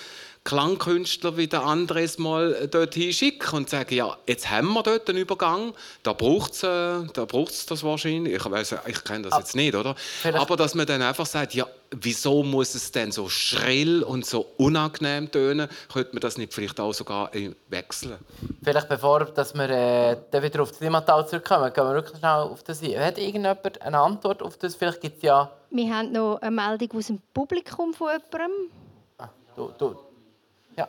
Klangkünstler wie der Andres mal dorthin schicken und sagen, ja, jetzt haben wir dort einen Übergang, da braucht es äh, da braucht's das wahrscheinlich. Ich, weiss, ich kenne das jetzt nicht, oder? Vielleicht. Aber dass man dann einfach sagt, ja, wieso muss es denn so schrill und so unangenehm tönen? Könnte man das nicht vielleicht auch sogar wechseln? Vielleicht bevor dass wir äh, dann wieder auf das Klimatal zurückkommen, gehen wir wirklich schnell auf das ein. Hat irgendjemand eine Antwort auf das? Vielleicht gibt ja... Wir haben noch eine Meldung aus dem Publikum von jemandem. Ah, du, du, ja.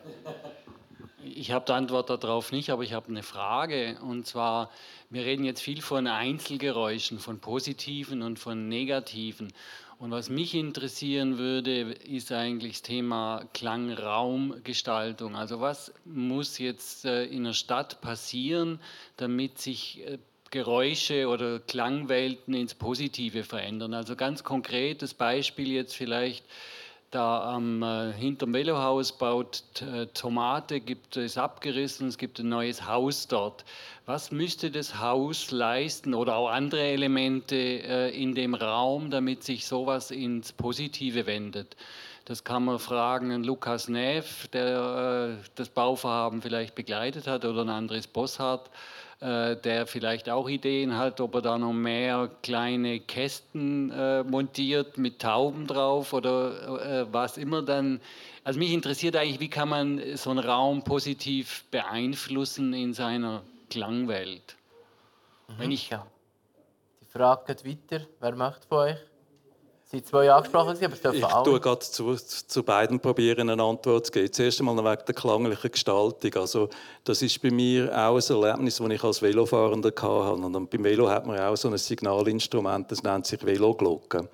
Ich habe die Antwort darauf nicht, aber ich habe eine Frage. Und zwar, wir reden jetzt viel von Einzelgeräuschen, von positiven und von negativen. Und was mich interessieren würde, ist eigentlich das Thema Klangraumgestaltung. Also was muss jetzt äh, in der Stadt passieren, damit sich äh, Geräusche oder Klangwelten ins Positive verändern? Also ganz konkretes Beispiel jetzt vielleicht da am äh, hinterm Velohaus baut äh, Tomate, gibt es abgerissen, es gibt ein neues Haus dort. Was müsste das Haus leisten oder auch andere Elemente äh, in dem Raum, damit sich sowas ins Positive wendet? Das kann man fragen an Lukas Neff, der äh, das Bauvorhaben vielleicht begleitet hat, oder an Andres Bosshardt der vielleicht auch Ideen hat, ob er da noch mehr kleine Kästen äh, montiert mit Tauben drauf oder äh, was immer dann. Also mich interessiert eigentlich, wie kann man so einen Raum positiv beeinflussen in seiner Klangwelt. Mhm. Wenn ich ja. Die Frage geht weiter. Wer möchte von euch? Sind zwei angesprochen, aber es dürfen Ich alle. tue gerade zu, zu beiden probieren, eine Antwort zu geben. Zuerst einmal wegen der klanglichen Gestaltung. Also, das ist bei mir auch ein Erlebnis, das ich als Velofahrender hatte. Und beim Velo hat man auch so ein Signalinstrument, das nennt sich Veloglocke.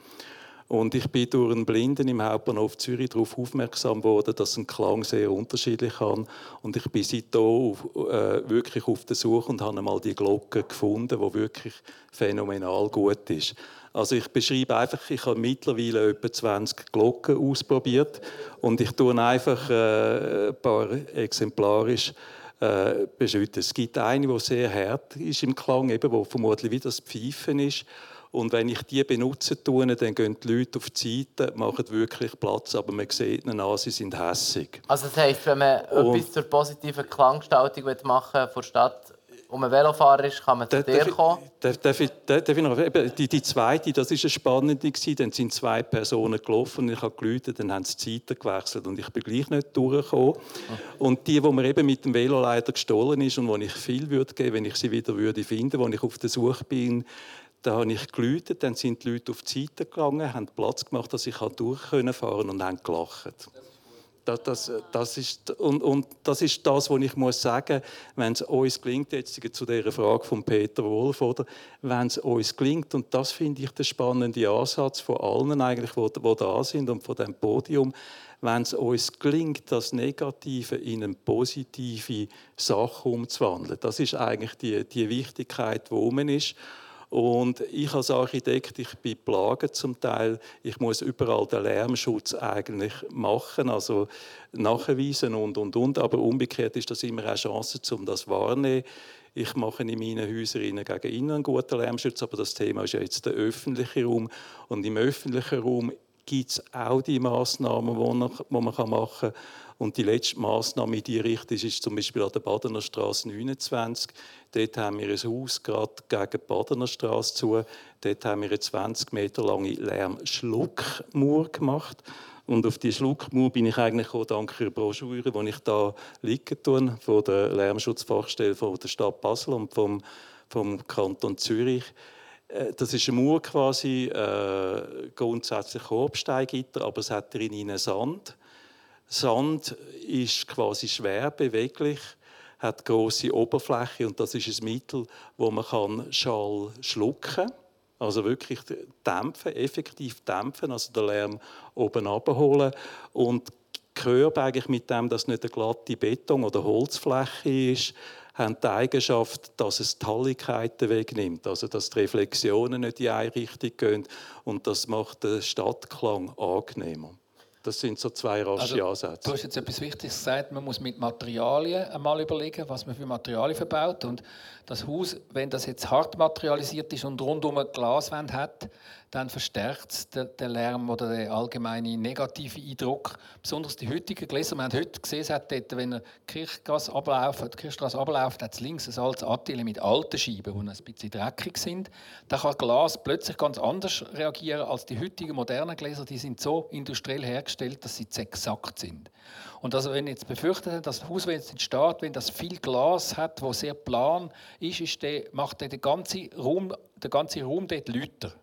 Und ich bin durch einen Blinden im Hauptbahnhof Zürich darauf aufmerksam geworden, dass ein Klang sehr unterschiedlich kann. Und ich bin seitdem auf, äh, wirklich auf der Suche und habe mal die Glocke gefunden, die wirklich phänomenal gut ist. Also ich beschreibe einfach, ich habe mittlerweile etwa 20 Glocken ausprobiert und ich tue einfach äh, ein paar exemplarisch äh. Es gibt eine, die sehr hart ist im Klang, eben, wo vermutlich wie das Pfeifen ist. Und wenn ich die benutze, tue, dann gehen die Leute auf die Seite, machen wirklich Platz, aber man sieht ihnen an, sie sind hässig. Also das heisst, wenn man und etwas zur positiven Klanggestaltung machen will, von Stadt um ein Velofahrer ist, kann man zu dir kommen. Darf, darf, darf ich noch, die, die zweite, das war eine spannende. Dann sind zwei Personen gelaufen und ich habe geläutet, dann haben sie die Zeiten gewechselt und ich bin gleich nicht durchgekommen. Und die, die mir eben mit dem Velo leider gestohlen ist und wo ich viel würde geben, wenn ich sie wieder würde finden, wo ich auf der Suche bin, da habe ich geläutet, dann sind die Leute auf die Seite gegangen, haben Platz gemacht, dass ich durchfahren konnte und haben gelacht. Das, das, das, ist, und, und das ist das, was ich muss sagen, wenn es uns gelingt, jetzt zu der Frage von Peter Wolf, oder, wenn es uns gelingt, und das finde ich der spannende Ansatz von allen eigentlich, die, die da sind und von dem Podium, wenn es uns gelingt, das Negative in eine positive Sache umzuwandeln. Das ist eigentlich die, die Wichtigkeit, die oben ist. Und ich als Architekt, ich bin plaget zum Teil. Ich muss überall den Lärmschutz eigentlich machen, also nachweisen und und und. Aber umgekehrt ist das immer eine Chance, um das wahrnehmen. Ich mache in meinen Häusern gegen innen einen guten Lärmschutz, aber das Thema ist ja jetzt der öffentliche Raum. Und im öffentlichen Raum gibt es auch die Massnahmen, die man machen kann. Und die letzte Massnahme in diese Richtung ist zum Beispiel an der Badener Straße 29. Dort haben wir ein Haus gerade gegen die Badener Straße zu. Dort haben wir eine 20 Meter lange Lärmschluckmauer gemacht. Und auf die Schluckmauer bin ich eigentlich auch dank der Broschüre, die ich da liegen tue, von der Lärmschutzfachstelle von der Stadt Basel und vom, vom Kanton Zürich. Äh, das ist eine Mauer quasi, äh, grundsätzlich Korbsteingitter, aber es hat drin Sand. Sand ist quasi schwer beweglich, hat große Oberfläche und das ist ein Mittel, wo man kann Schall schlucken kann. Also wirklich dämpfen, effektiv dämpfen, also den Lärm oben abholen und gehört eigentlich mit dem, dass nicht eine glatte Beton- oder Holzfläche ist, haben die Eigenschaft, dass es die Halligkeiten wegnimmt, also dass die Reflexionen nicht in eine Richtung gehen und das macht den Stadtklang angenehmer. Das sind so zwei rasche also, Ansätze. Du hast jetzt etwas Wichtiges gesagt, man muss mit Materialien einmal überlegen, was man für Materialien verbaut. Und das Haus, wenn das jetzt hart materialisiert ist und rundum eine Glaswand hat, dann verstärkt es den, Lärm oder den allgemeinen negativen Eindruck. Besonders die heutigen Gläser. Wir haben heute gesehen, hat wenn er Kirchstraße abläuft, die abläuft, hat es links ein altes Atelier mit alten Scheiben, die ein bisschen dreckig sind. Da kann Glas plötzlich ganz anders reagieren als die heutigen modernen Gläser. Die sind so industriell hergestellt, dass sie exakt sind. Und also wenn jetzt befürchtet, dass das Haus, wenn es entsteht, wenn das viel Glas hat, wo sehr plan ist, ist der, macht der, der ganze Raum, der ganze Raum dort lauter.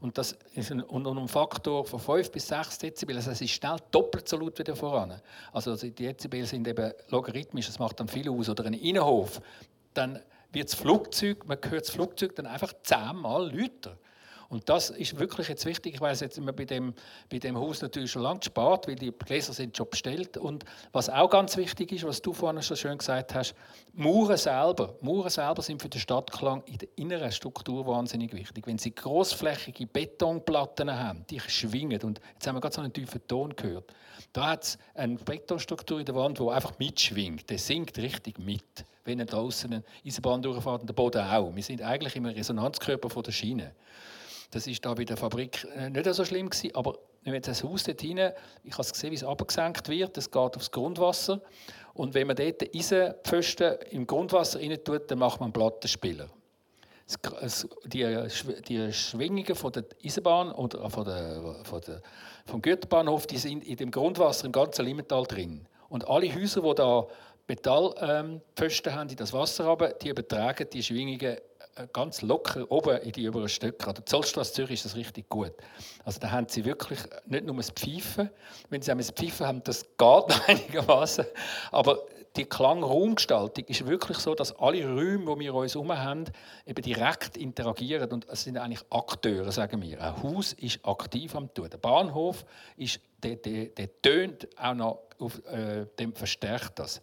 Und das ist ein, und um Faktor von 5 bis 6 Dezibel. Also es ist schnell doppelt so laut wie voran. Also die Dezibel sind eben logarithmisch, das macht dann viel aus. Oder ein Innenhof, dann wird das Flugzeug, man hört das Flugzeug dann einfach zehnmal lauter. Und das ist wirklich jetzt wichtig. Ich weiß jetzt immer bei dem, bei dem Haus natürlich schon lange gespart, weil die Gläser sind schon bestellt. Und was auch ganz wichtig ist, was du vorhin schon schön gesagt hast, Mauern selber. Mauern selber sind für den Stadtklang in der inneren Struktur wahnsinnig wichtig. Wenn sie großflächige Betonplatten haben, die schwingen. Und jetzt haben wir gerade so einen tiefen Ton gehört. Da hat es eine Betonstruktur in der Wand, die einfach mitschwingt. Der singt richtig mit, wenn er draußen eine Eisenbahn durchfährt und der Boden auch. Wir sind eigentlich im Resonanzkörper von der Schiene. Das ist da bei der Fabrik äh, nicht so schlimm gewesen, aber wenn jetzt das Haus dort hinein, ich habe gesehen, wie es abgesenkt wird, das geht aufs Grundwasser und wenn man dort Eisenpfosten im Grundwasser rein tut, dann macht man einen Plattenspieler. Die, die Schwingungen von der Eisenbahn oder von der, von der, vom Güterbahnhof, die sind in dem Grundwasser im ganzen Limmental drin. Und alle Häuser, die da Metallpfosten ähm, haben in das Wasser haben, die übertragen die Schwingungen äh, ganz locker oben in die oberen Stöcke. An der Zollstraße Zürich ist das richtig gut. Also da haben sie wirklich nicht nur das Pfeifen. Wenn sie das Pfeifen haben, das geht einigermaßen. Aber die Klangraumgestaltung ist wirklich so, dass alle Räume, die wir uns herum haben, eben direkt interagieren. Und es sind eigentlich Akteure, sagen wir. Ein Haus ist aktiv am Tun. Der Bahnhof ist, der, der, der tönt auch noch, auf, äh, dem verstärkt das.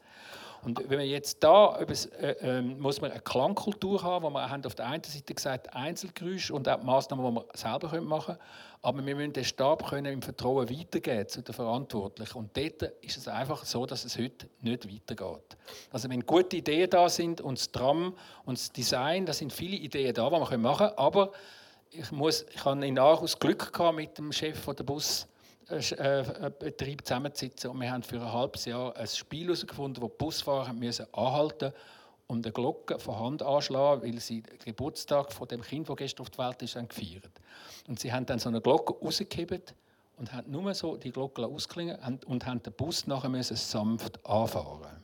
Und wenn man jetzt da, äh, äh, muss man eine Klangkultur haben, wo wir haben auf der einen Seite gesagt Einzelgeräusche und auch Maßnahmen, die wir selber machen können. Aber wir müssen den Stab können im Vertrauen weitergeben zu den Verantwortlichen. Und dort ist es einfach so, dass es heute nicht weitergeht. Also wenn gute Ideen da sind und das Tram und das Design, da sind viele Ideen da, die wir machen können. Aber ich, muss, ich habe in Aarhus Glück gehabt mit dem Chef der Bus äh, äh, Betrieb zusammenzusitzen. Und wir haben für ein halbes Jahr ein Spiel herausgefunden, wo die Busfahrer müssen anhalten und eine Glocke von Hand anschlagen, weil sie den Geburtstag von dem Kind, das gestern auf die Welt ist, gefeiert. Und sie haben dann so eine Glocke rausgehebt und haben nur so die Glocke ausklingen und haben den Bus nachher müssen sanft anfahren.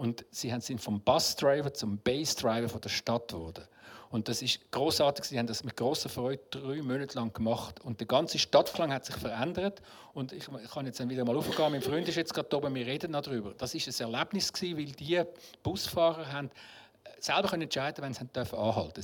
Und sie sind vom Busdriver zum Bassdriver der Stadt geworden. Und das ist großartig. Sie haben das mit großer Freude drei Monate lang gemacht. Und der ganze Stadtklang hat sich verändert. Und ich, kann jetzt wieder mal aufgehen. Mein Freund ist jetzt gerade oben, wir reden darüber. Das ist ein Erlebnis gewesen, weil die Busfahrer haben selber können entscheiden, wenn sie dürfen anhalten.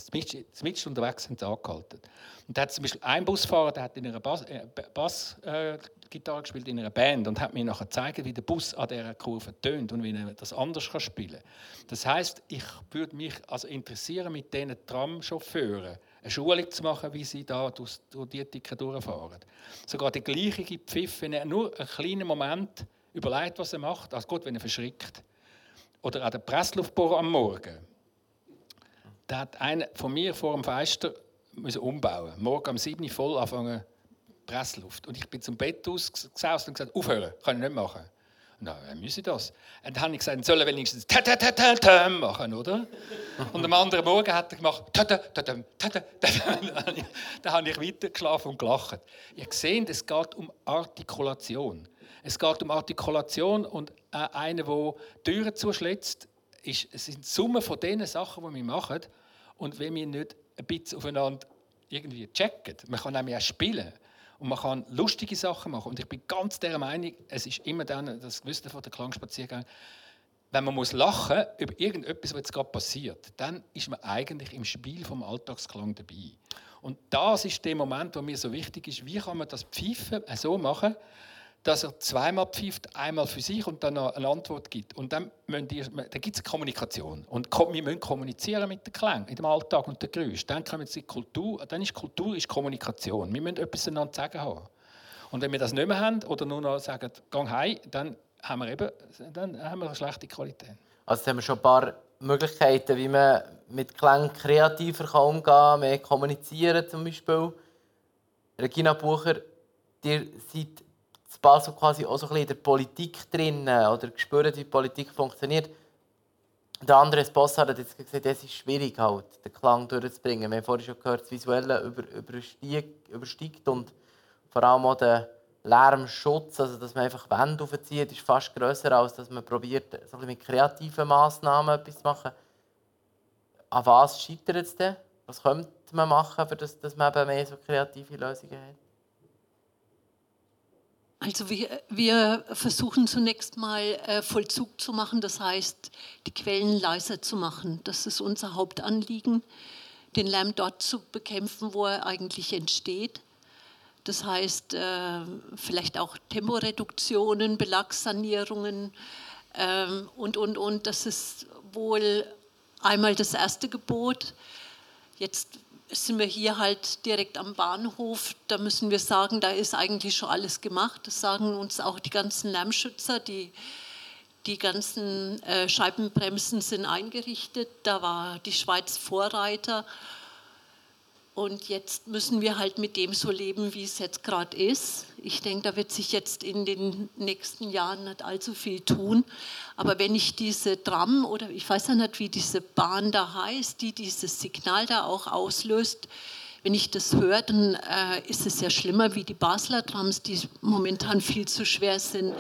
Zumindest unterwegs haben sie angehalten. Und da hat zum Beispiel ein Busfahrer, der hat in einer Bassgitarre Bass, äh, gespielt in einer Band und hat mir nachher gezeigt, wie der Bus an dieser Kurve tönt und wie er das anders kann spielen kann. Das heißt, ich würde mich also interessieren, mit diesen Tramchauffeuren eine Schulung zu machen, wie sie da durch, durch die Ticken durchfahren. Sogar der gleiche Pfiff, wenn er nur einen kleinen Moment überlegt, was er macht, als gut, wenn er verschrickt. Oder auch der Pressluftbohrer am Morgen da hat einer von mir vor dem Fenster müssen umbauen. Morgen um 7 Uhr voll anfangen Pressluft. Und ich bin zum Bett ausgesaust und gesagt, aufhören, kann ich nicht machen. Na, wer müsse das? Und dann habe ich gesagt, soll er wenigstens ta ta ta ta ta machen, oder? Und am anderen Morgen hat er gemacht ta ta ta ta ta ta Dann habe ich weiter geschlafen und gelacht. Ihr seht, es geht um Artikulation. Es geht um Artikulation und äh, einer, der Türen zuschlägt, ist, es sind Summe von den Sachen, die wir machen. Und wenn wir nicht ein bisschen aufeinander irgendwie checken, man kann nämlich auch spielen und man kann lustige Sachen machen. Und ich bin ganz der Meinung, es ist immer dann, das Gewisse von der Klangspaziergang, wenn man muss lachen über irgendetwas, was jetzt gerade passiert, dann ist man eigentlich im Spiel vom Alltagsklang dabei. Und das ist der Moment, wo mir so wichtig ist, wie kann man das Pfeifen so machen, dass er zweimal pfeift, einmal für sich und dann noch eine Antwort gibt. Und dann, dann gibt es Kommunikation. Und wir müssen kommunizieren mit den Klängen, in dem Alltag und den Geräuschen. Dann, kommen sie Kultur, dann ist Kultur ist Kommunikation. Wir müssen etwas einander zu sagen haben. Und wenn wir das nicht mehr haben oder nur noch sagen, gang heim, dann haben wir eben dann haben wir eine schlechte Qualität. Also haben wir schon ein paar Möglichkeiten, wie man mit Klängen kreativer umgehen kann, mehr kommunizieren zum Beispiel. Regina Bucher, ihr seid in Basel quasi auch so ein in der Politik drin oder gespürt, wie Politik funktioniert. Der andere Bossard hat jetzt gesagt, es ist schwierig, halt, den Klang durchzubringen. Wir haben vorhin schon gehört, das Visuelle über, übersteigt, übersteigt und vor allem auch der Lärmschutz, also dass man einfach Wände aufzieht, ist fast grösser, als dass man probiert, so ein mit kreativen Massnahmen etwas zu machen. An was scheitert es denn? Was könnte man machen, dass man eben mehr so kreative Lösungen hat? Also wir, wir versuchen zunächst mal äh, Vollzug zu machen, das heißt die Quellen leiser zu machen. Das ist unser Hauptanliegen, den Lärm dort zu bekämpfen, wo er eigentlich entsteht. Das heißt äh, vielleicht auch Temporeduktionen, Belagssanierungen äh, und, und, und. Das ist wohl einmal das erste Gebot. Jetzt sind wir hier halt direkt am Bahnhof. Da müssen wir sagen, da ist eigentlich schon alles gemacht. Das sagen uns auch die ganzen Lärmschützer. Die, die ganzen äh, Scheibenbremsen sind eingerichtet. Da war die Schweiz Vorreiter. Und jetzt müssen wir halt mit dem so leben, wie es jetzt gerade ist. Ich denke, da wird sich jetzt in den nächsten Jahren nicht allzu viel tun. Aber wenn ich diese Tram oder ich weiß ja nicht, wie diese Bahn da heißt, die dieses Signal da auch auslöst, wenn ich das höre, dann äh, ist es ja schlimmer wie die Basler Trams, die momentan viel zu schwer sind.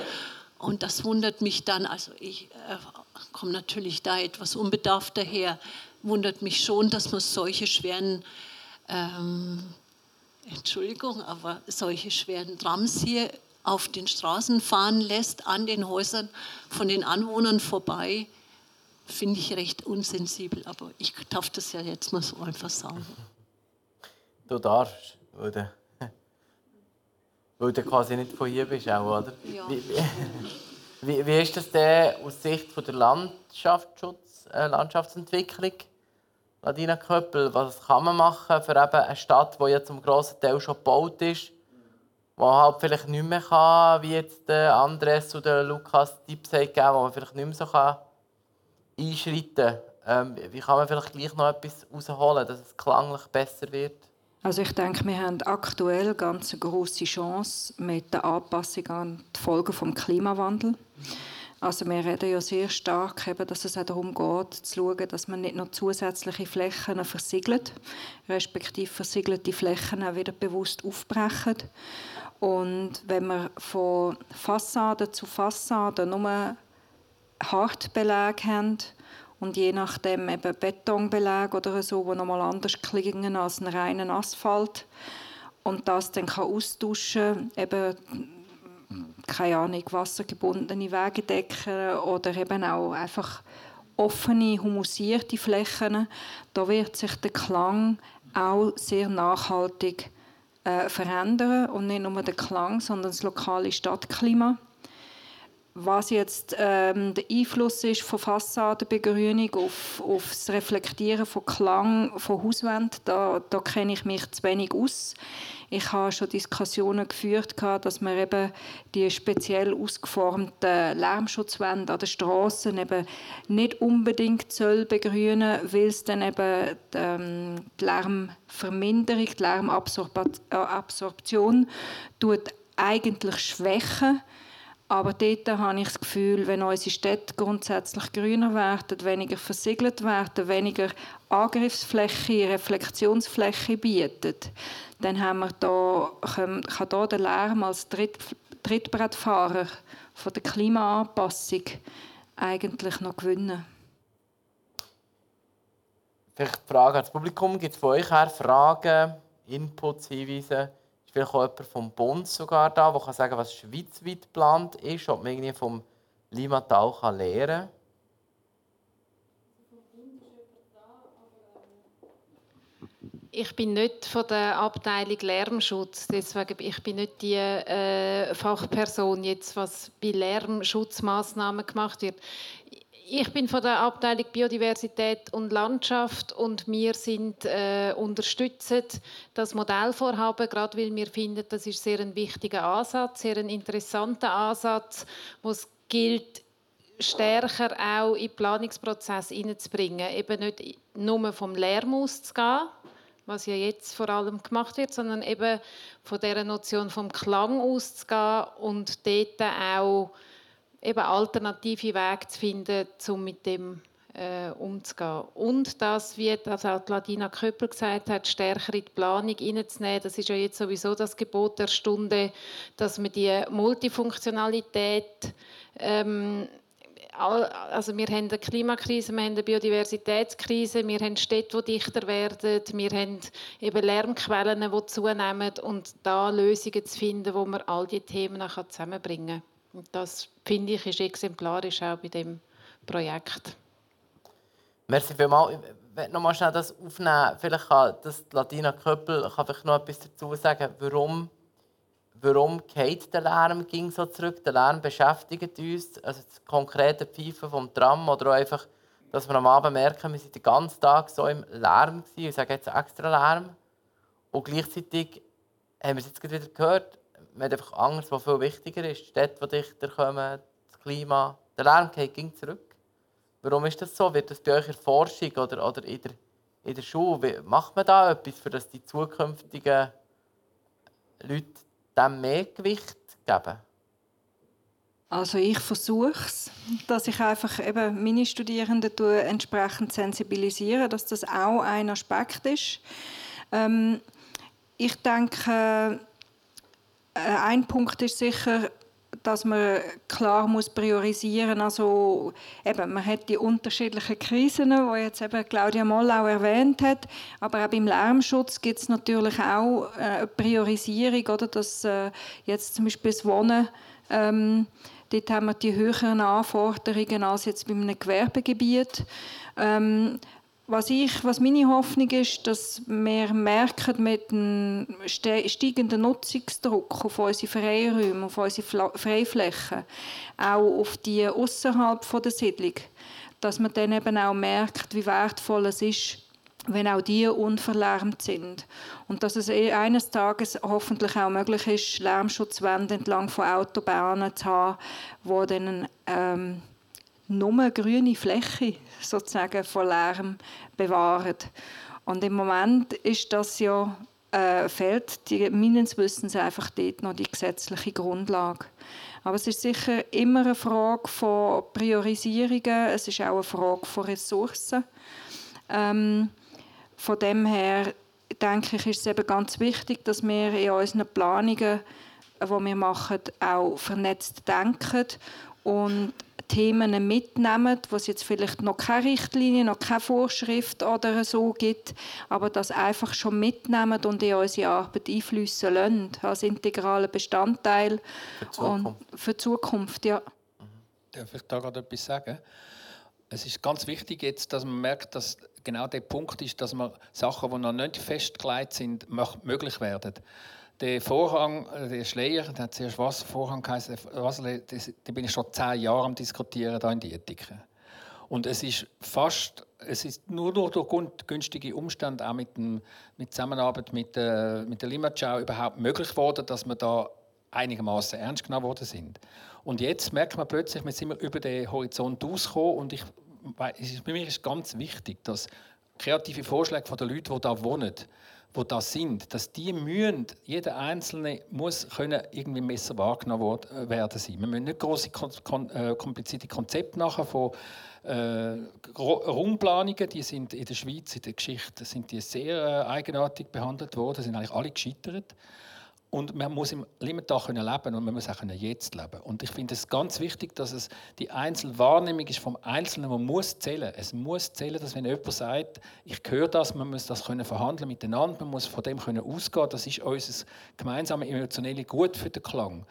Und das wundert mich dann, also ich äh, komme natürlich da etwas unbedarft daher, wundert mich schon, dass man solche schweren ähm, Entschuldigung, aber solche schweren Trams hier auf den Straßen fahren lässt, an den Häusern von den Anwohnern vorbei, finde ich recht unsensibel. Aber ich darf das ja jetzt mal so einfach sagen. Du darfst, du, weil du quasi nicht von hier bist, auch, oder? Ja. Wie, wie, wie ist das denn aus Sicht von der Landschaftsschutz, äh, Landschaftsentwicklung? Ladina Köppel, was kann man machen für eben eine Stadt, die ja zum grossen Teil schon gebaut ist, die halt vielleicht nicht mehr kann, wie jetzt Andres oder Lukas Tipps haben wo man vielleicht nicht mehr so kann einschreiten kann. Ähm, wie kann man vielleicht gleich noch etwas rausholen, dass es klanglich besser wird? Also ich denke, wir haben aktuell ganz eine große Chance mit der Anpassung an die Folgen des Klimawandels. Also wir reden ja sehr stark, eben, dass es auch darum geht, zu schauen, dass man nicht noch zusätzliche Flächen versiegelt, respektive versiegelte Flächen auch wieder bewusst aufbrechen. Und wenn wir von Fassade zu Fassade nur Hartbelag haben und je nachdem eben Betonbelag oder so, wo nochmal anders klingen als einen reinen Asphalt und das dann kann austauschen, eben keine Ahnung, wassergebundene Wegedecken oder eben auch einfach offene, humusierte Flächen. Da wird sich der Klang auch sehr nachhaltig äh, verändern und nicht nur der Klang, sondern das lokale Stadtklima. Was jetzt ähm, der Einfluss ist von Fassadenbegrünung auf, auf das Reflektieren von Klang von Hauswänden, da, da kenne ich mich zu wenig aus. Ich habe schon Diskussionen geführt, dass man eben die speziell ausgeformten Lärmschutzwände an den Straßen eben nicht unbedingt soll begrünen, weil es dann eben ähm, die Lärmverminderung, die Lärmabsorption tut eigentlich schwächen. Aber dort habe ich das Gefühl, wenn unsere Städte grundsätzlich grüner werden, weniger versiegelt werden, weniger Angriffsfläche, Reflexionsfläche bieten, dann haben wir da, kann, da der Lärm als Tritt, Trittbrettfahrer von der Klimaanpassung eigentlich noch gewinnen. Vielleicht Fragen ans Publikum. Gibt es von euch her Fragen, Inputs, Hinweise? Ist vielleicht auch jemand vom Bund sogar da, der kann sagen was schweizweit geplant ist, ob man irgendwie vom Limatal lernen kann? Ich bin nicht von der Abteilung Lärmschutz, deswegen ich bin nicht die äh, Fachperson jetzt, was bei Lärmschutzmaßnahmen gemacht wird. Ich bin von der Abteilung Biodiversität und Landschaft und wir sind äh, unterstützen das Modellvorhaben, gerade weil wir finden, das ist sehr ein wichtiger Ansatz, sehr ein interessanter Ansatz, wo es gilt stärker auch in den Planungsprozess hineinzubringen, eben nicht nur vom Lärm auszugehen, was ja jetzt vor allem gemacht wird, sondern eben von der Notion vom Klang auszugehen und dort auch eben alternative Wege zu finden, um mit dem äh, umzugehen. Und das, wie das auch Ladina Köppel gesagt hat, stärker in die Planung hineinzunehmen. Das ist ja jetzt sowieso das Gebot der Stunde, dass man die Multifunktionalität ähm, also wir haben eine Klimakrise, wir haben eine Biodiversitätskrise, wir haben Städte, die dichter werden, wir haben eben Lärmquellen, die zunehmen und da Lösungen zu finden, wo man all diese Themen zusammenbringen kann. Und das finde ich ist exemplarisch auch bei dem Projekt. Merci vielmals. Ich werde noch mal schnell das aufnehmen. Vielleicht kann das Latina Köppel kann vielleicht noch etwas dazu sagen, warum warum geht der Lärm ging so zurück? Der Lärm beschäftigt uns, also das konkrete Pfeifen vom Tram oder auch einfach, dass wir am Abend merken, wir sind den ganzen Tag so im Lärm gewesen. Ich sage jetzt extra Lärm. Und gleichzeitig haben wir es jetzt wieder gehört, wir haben einfach Angst, was viel wichtiger ist. Die Städte, die dichter kommen, das Klima. Der Lärm ging zurück. Warum ist das so? Wird das bei euch in der Forschung oder, oder in, der, in der Schule, macht man da etwas, für dass die zukünftigen Leute dem mehr Gewicht geben? Also ich versuche es, dass ich einfach eben meine Studierenden entsprechend sensibilisiere, dass das auch ein Aspekt ist. Ähm, ich denke, äh, ein Punkt ist sicher, dass man klar muss priorisieren Also eben, man hat die unterschiedlichen Krisen, die jetzt eben Claudia Moll auch erwähnt hat, aber auch beim Lärmschutz gibt es natürlich auch äh, eine Priorisierung, oder, dass äh, jetzt zum Beispiel das Wohnen ähm, Dort haben wir die höheren Anforderungen als jetzt bei einem Gewerbegebiet. Ähm, was, ich, was meine Hoffnung ist, dass wir merken, mit dem steigenden Nutzungsdruck auf unsere Freiräume, auf unsere Freiflächen, auch auf die außerhalb der Siedlung, dass man dann eben auch merkt, wie wertvoll es ist, wenn auch die unverlärmt sind. Und dass es eh eines Tages hoffentlich auch möglich ist, Lärmschutzwände entlang von Autobahnen zu haben, die dann ähm, nur grüne Fläche sozusagen von Lärm bewahren. Und im Moment ist das ja äh, fehlt die, meines Wissens einfach dort noch die gesetzliche Grundlage. Aber es ist sicher immer eine Frage von Priorisierungen, es ist auch eine Frage von Ressourcen. Ähm, von dem her denke ich, ist es eben ganz wichtig, dass wir in unseren Planungen, die wir machen, auch vernetzt denken und Themen mitnehmen, wo es jetzt vielleicht noch keine Richtlinie, noch keine Vorschrift oder so gibt, aber das einfach schon mitnehmen und in unsere Arbeit einfließen lassen, als integraler Bestandteil für Zukunft. Und für Zukunft ja. Darf ich da gerade etwas sagen? Es ist ganz wichtig jetzt, dass man merkt, dass genau der Punkt ist, dass man Sachen, die noch nicht festgelegt sind, möglich werden der Vorhang, äh, der Schleier, der hat zuerst Wasservorhang geheißen, da bin ich schon zehn Jahre am Diskutieren hier in Dietiken. Und es ist fast, es ist nur durch günstige Umstände, auch mit, dem, mit Zusammenarbeit mit, äh, mit der Limatschau überhaupt möglich geworden, dass wir da einigermaßen ernst genommen worden sind. Und jetzt merkt man plötzlich, wir sind über den Horizont ausgekommen und ich, für mich ist ganz wichtig, dass kreative Vorschläge von den Leuten, die da wohnen, wo das sind, dass die müssen, jeder Einzelne muss können irgendwie besser wahrgenommen äh, werden sein. Wir müssen nicht große äh, komplizierte Konzepte nachher von äh, Raumplanungen, die sind in der Schweiz in der Geschichte sind die sehr äh, eigenartig behandelt worden, sind eigentlich alle gescheitert. Und man muss im leben können und man muss auch jetzt leben Und ich finde es ganz wichtig, dass es die Einzelwahrnehmung ist vom Einzelnen, man muss zählen. Es muss zählen, dass wenn jemand sagt, ich höre das, man muss das können verhandeln miteinander, man muss von dem können ausgehen. Das ist unser gemeinsames emotionelle Gut für den Klang.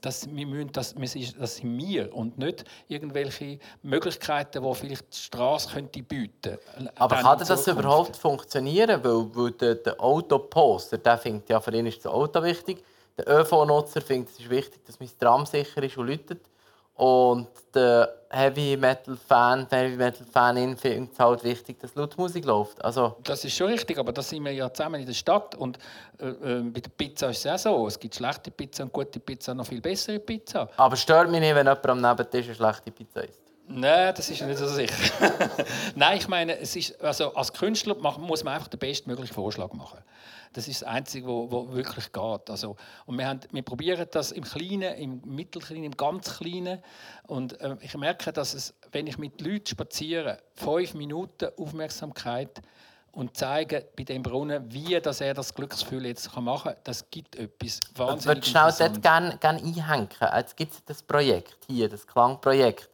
Das, wir müssen das, das sind wir und nicht irgendwelche Möglichkeiten, die vielleicht die Straße könnte bieten Aber kann das überhaupt funktionieren? Weil, weil der, der Autoposter, der findet ja für ihn ist das Auto wichtig. Der ÖV-Nutzer findet es ist wichtig, dass mein Tram sicher ist und läutet. Und der Heavy Metal Fan, Heavy Metal Fanin findet es halt wichtig, dass laut Musik läuft. Also das ist schon richtig, aber da sind wir ja zusammen in der Stadt und äh, äh, bei der Pizza ist es auch so. Es gibt schlechte Pizza und gute Pizza, noch viel bessere Pizza. Aber stört mich nicht, wenn jemand am Nebentisch eine schlechte Pizza isst. Nein, das ist nicht so sicher. Nein, ich meine, es ist, also als Künstler muss man einfach den bestmöglichen Vorschlag machen. Das ist das Einzige, was wirklich geht. Also, und wir, haben, wir probieren das im Kleinen, im Mittelkleinen, im ganz Kleinen. Und äh, ich merke, dass es, wenn ich mit Leuten spaziere, fünf Minuten Aufmerksamkeit und zeige bei dem Brunnen, wie dass er das Glücksgefühl jetzt machen kann, das gibt etwas wahnsinnig Ich würde schnell dort gerne, gerne einhängen. Jetzt gibt es das Projekt hier, das Klangprojekt.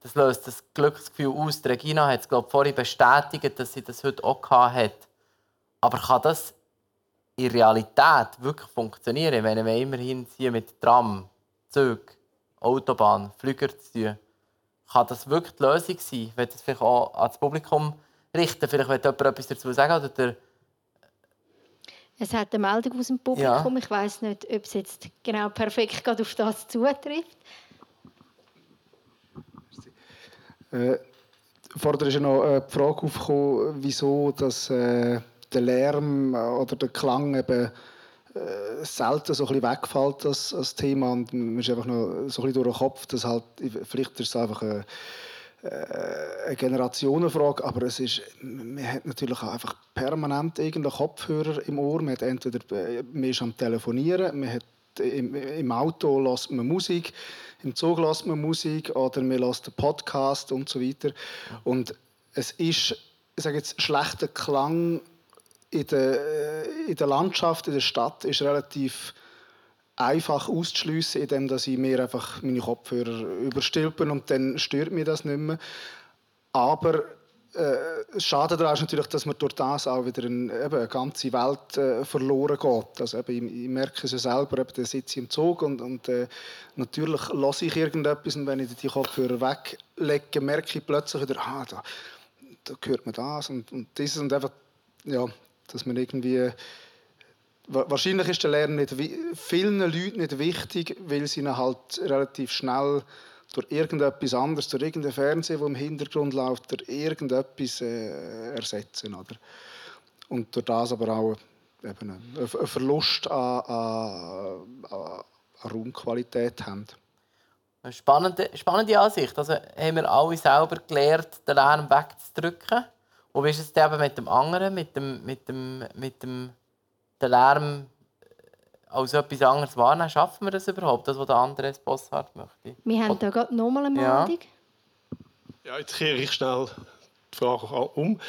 das löst das Glücksgefühl aus. Die Regina hat es glaube vorhin bestätigt, dass sie das heute auch hat. Aber kann das in Realität wirklich funktionieren, wenn wir immerhin hier mit Tram, Zug, Autobahn, Flüger zu tun, kann das wirklich die Lösung sein? Wenn das vielleicht auch ans Publikum richten, vielleicht will jemand etwas dazu sagen oder der es hat eine Meldung aus dem Publikum. Ja. Ich weiß nicht, ob es jetzt genau perfekt auf das zutrifft. Äh, vorher ist ja noch äh, die Frage aufgekommen, wieso das, äh, der Lärm oder der Klang eben äh, selten so ein bisschen wegfällt als, als Thema und man ist einfach noch so ein bisschen durch den Kopf, dass halt, vielleicht ist es einfach eine, äh, eine Generationenfrage, aber es ist, man hat natürlich auch einfach permanent irgendeinen Kopfhörer im Ohr, man hat entweder, äh, man ist am Telefonieren, man hat im, im Auto lässt man Musik, im Zug lässt man Musik oder man lässt einen Podcast und so weiter. Und es ist, ich sage jetzt, schlechter Klang in der, äh, in der Landschaft, in der Stadt ist relativ einfach auszuschliessen, indem dass ich mir einfach meine Kopfhörer überstülpen und dann stört mir das nicht mehr. Aber äh, Schade daran ist natürlich, dass man durch das auch wieder eine, eben, eine ganze Welt äh, verloren geht. Also eben, ich, ich, merke es ja selber, eben, da sitze ich im Zug und, und äh, natürlich lasse ich irgendetwas und wenn ich die Kopfhörer weglege, merke ich plötzlich wieder, ah, da, da hört man das und, und dieses und einfach, ja, dass man irgendwie wahrscheinlich ist der Lernen nicht vielen Leuten nicht wichtig, weil sie ihn halt relativ schnell durch irgendetwas anderes, durch irgendein Fernsehen, das im Hintergrund läuft, durch irgendetwas äh, ersetzen. Oder? Und durch das aber auch eben einen Verlust an, an, an Raumqualität haben. Eine spannende, spannende Ansicht. Also haben wir alle selber gelernt, den Lärm wegzudrücken. Und wie ist es eben mit dem anderen, mit dem, mit dem, mit dem den Lärm als etwas anderes wahrnehmen, schaffen wir das überhaupt, das, was der Andres Bossart möchte? Wir haben da gerade nochmal eine Meldung. Ja. ja, jetzt kehre ich schnell die Frage um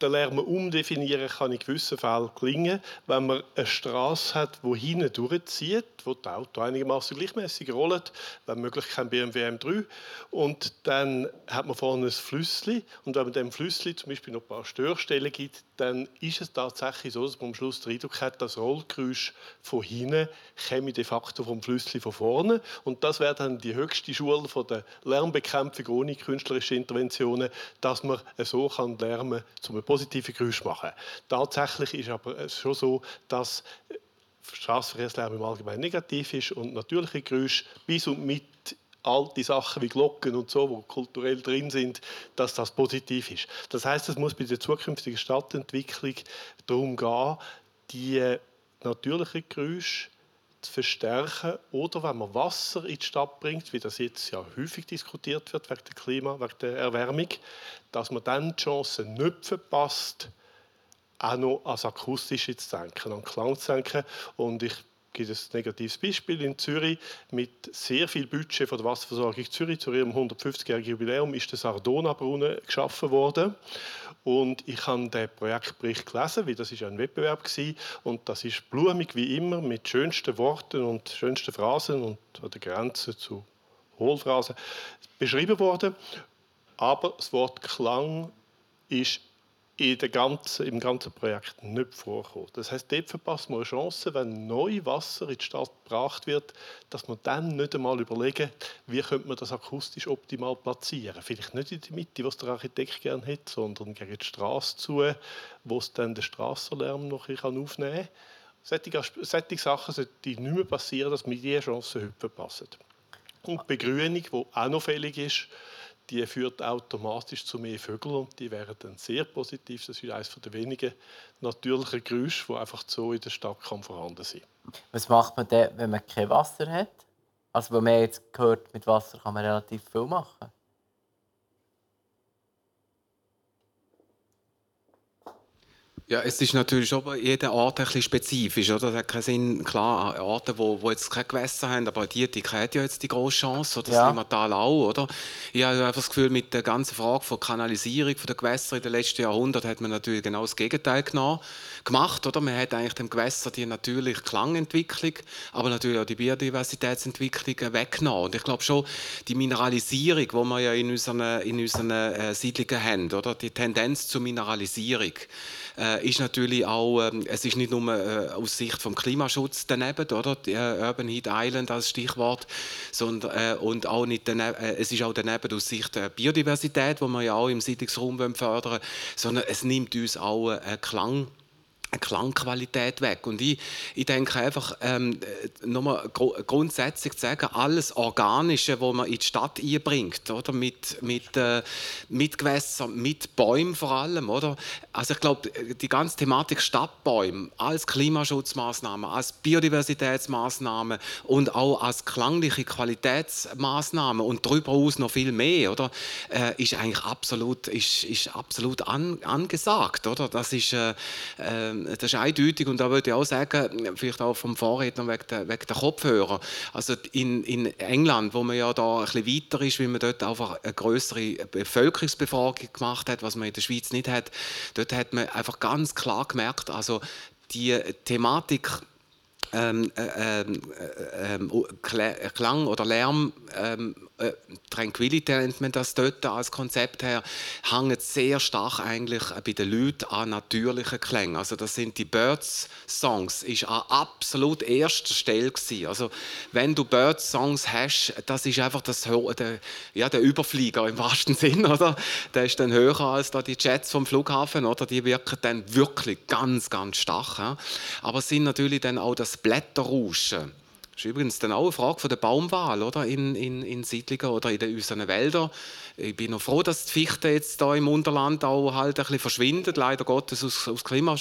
den Lärm umdefinieren kann in gewissen Fällen gelingen, wenn man eine Straße hat, die hinten durchzieht, wo die Auto einigermaßen gleichmäßig rollen, wenn möglich kein BMW M3. Und dann hat man vorne ein Flüssli und wenn man dem Flüssli zum Beispiel noch ein paar Störstellen gibt, dann ist es tatsächlich so, dass man am Schluss den Eindruck hat, das Rollgeräusch von hinten käme de facto vom Flüssli von vorne. Und das wäre dann die höchste Schule von der Lärmbekämpfung ohne künstlerische Interventionen, dass man so kann Lärmen zum positive Geräusch machen. Tatsächlich ist aber es schon so, dass Straßenverkehrslärm im Allgemeinen negativ ist und natürliche Geräusche bis und mit alte Sachen wie Glocken und so, wo kulturell drin sind, dass das positiv ist. Das heißt, es muss bei der zukünftigen Stadtentwicklung darum gehen, die natürlichen Geräusche verstärken oder wenn man Wasser in die Stadt bringt, wie das jetzt ja häufig diskutiert wird wegen der Klima, wegen der Erwärmung, dass man dann die Chance nicht verpasst, auch noch als Akustische zu denken, an Klang zu denken. Und ich gebe ein negatives Beispiel. In Zürich mit sehr viel Budget von der Wasserversorgung Zürich zu ihrem 150-jährigen Jubiläum ist der Sardona-Brunnen geschaffen worden. Und ich habe den Projektbericht gelesen, weil das ist ein Wettbewerb war. Und das ist blumig wie immer mit schönsten Worten und schönsten Phrasen und an der Grenze zu Hohlphrasen beschrieben worden. Aber das Wort Klang ist in der ganzen, im ganzen Projekt nicht vorkommen. Das heißt, dort verpasst man eine Chance, wenn neu Wasser in die Stadt gebracht wird, dass man dann nicht einmal überlegen, wie könnte man das akustisch optimal platzieren. Vielleicht nicht in der Mitte, was der Architekt gerne hat, sondern gegen die Straße zu, wo es dann den Strassenlärm noch aufnehmen kann. Solche, solche Sachen sollten nicht mehr passieren, dass wir diese Chance heute verpassen. Und die Begrünung, die auch noch fällig ist, die führt automatisch zu mehr Vögeln und die wären dann sehr positiv. Das ist eines der wenigen natürlichen Geräusche, die einfach so in der Stadt kann vorhanden sein Was macht man denn, wenn man kein Wasser hat? Also, wenn man jetzt gehört, mit Wasser kann man relativ viel machen. Ja, es ist natürlich bei jeder Art ein bisschen spezifisch. Oder? Es hat keinen Sinn, klar, Arten, die, die jetzt keine Gewässer haben, aber die, die haben ja jetzt die grosse Chance, oder das ja. Limmatal auch. Oder? Ich habe einfach das Gefühl, mit der ganzen Frage von Kanalisierung der Gewässer in den letzten Jahrhunderten hat man natürlich genau das Gegenteil genommen, gemacht. Oder? Man hat eigentlich dem Gewässer die natürliche Klangentwicklung, aber natürlich auch die Biodiversitätsentwicklung weggenommen. Und ich glaube schon, die Mineralisierung, die wir ja in unseren, in unseren äh, Siedlungen haben, oder? die Tendenz zur Mineralisierung, äh, ist natürlich auch, äh, es ist nicht nur äh, aus Sicht vom Klimaschutz daneben, oder? Die, äh, Urban Heat Island als Stichwort, sondern, äh, und auch nicht daneben, äh, es ist auch daneben aus Sicht der Biodiversität, die wir ja auch im Siedlungsraum fördern wollen, sondern es nimmt uns auch einen Klang eine Klangqualität weg. Und ich, ich denke einfach, ähm, nochmal gr grundsätzlich zu sagen, alles Organische, was man in die Stadt einbringt, oder? Mit, mit, äh, mit Gewässern, mit Bäumen vor allem, oder? Also ich glaube, die ganze Thematik Stadtbäume als Klimaschutzmaßnahme, als Biodiversitätsmaßnahme und auch als klangliche Qualitätsmaßnahme und darüber hinaus noch viel mehr, oder? Äh, ist eigentlich absolut, ist, ist absolut an, angesagt, oder? Das ist äh, äh das ist eindeutig und da würde ich auch sagen, vielleicht auch vom Vorredner wegen der, der Kopfhörer. Also in, in England, wo man ja da ein bisschen weiter ist, weil man dort einfach eine größere Bevölkerungsbefragung gemacht hat, was man in der Schweiz nicht hat, dort hat man einfach ganz klar gemerkt, also die Thematik ähm, äh, ähm, äh, äh, Klang oder Lärm ähm, äh, Tranquility nennt man das dort als Konzept her, hängt sehr stark eigentlich bei den Leuten an natürlichen Klängen. Also das sind die Birds-Songs, ist an absolut erster Stelle gewesen. Also wenn du Birds-Songs hast, das ist einfach das, der, ja, der Überflieger im wahrsten Sinn, oder? Der ist dann höher als da die Jets vom Flughafen, oder? Die wirken dann wirklich ganz, ganz stark. Ja? Aber sind natürlich dann auch das Blätterrauschen das ist übrigens dann auch eine Frage von der Baumwahl oder? In, in, in Siedlungen oder in unseren Wäldern. Ich bin noch froh, dass die Fichten jetzt da im Unterland auch halt ein bisschen verschwindet. Leider Gottes aus, aus Klima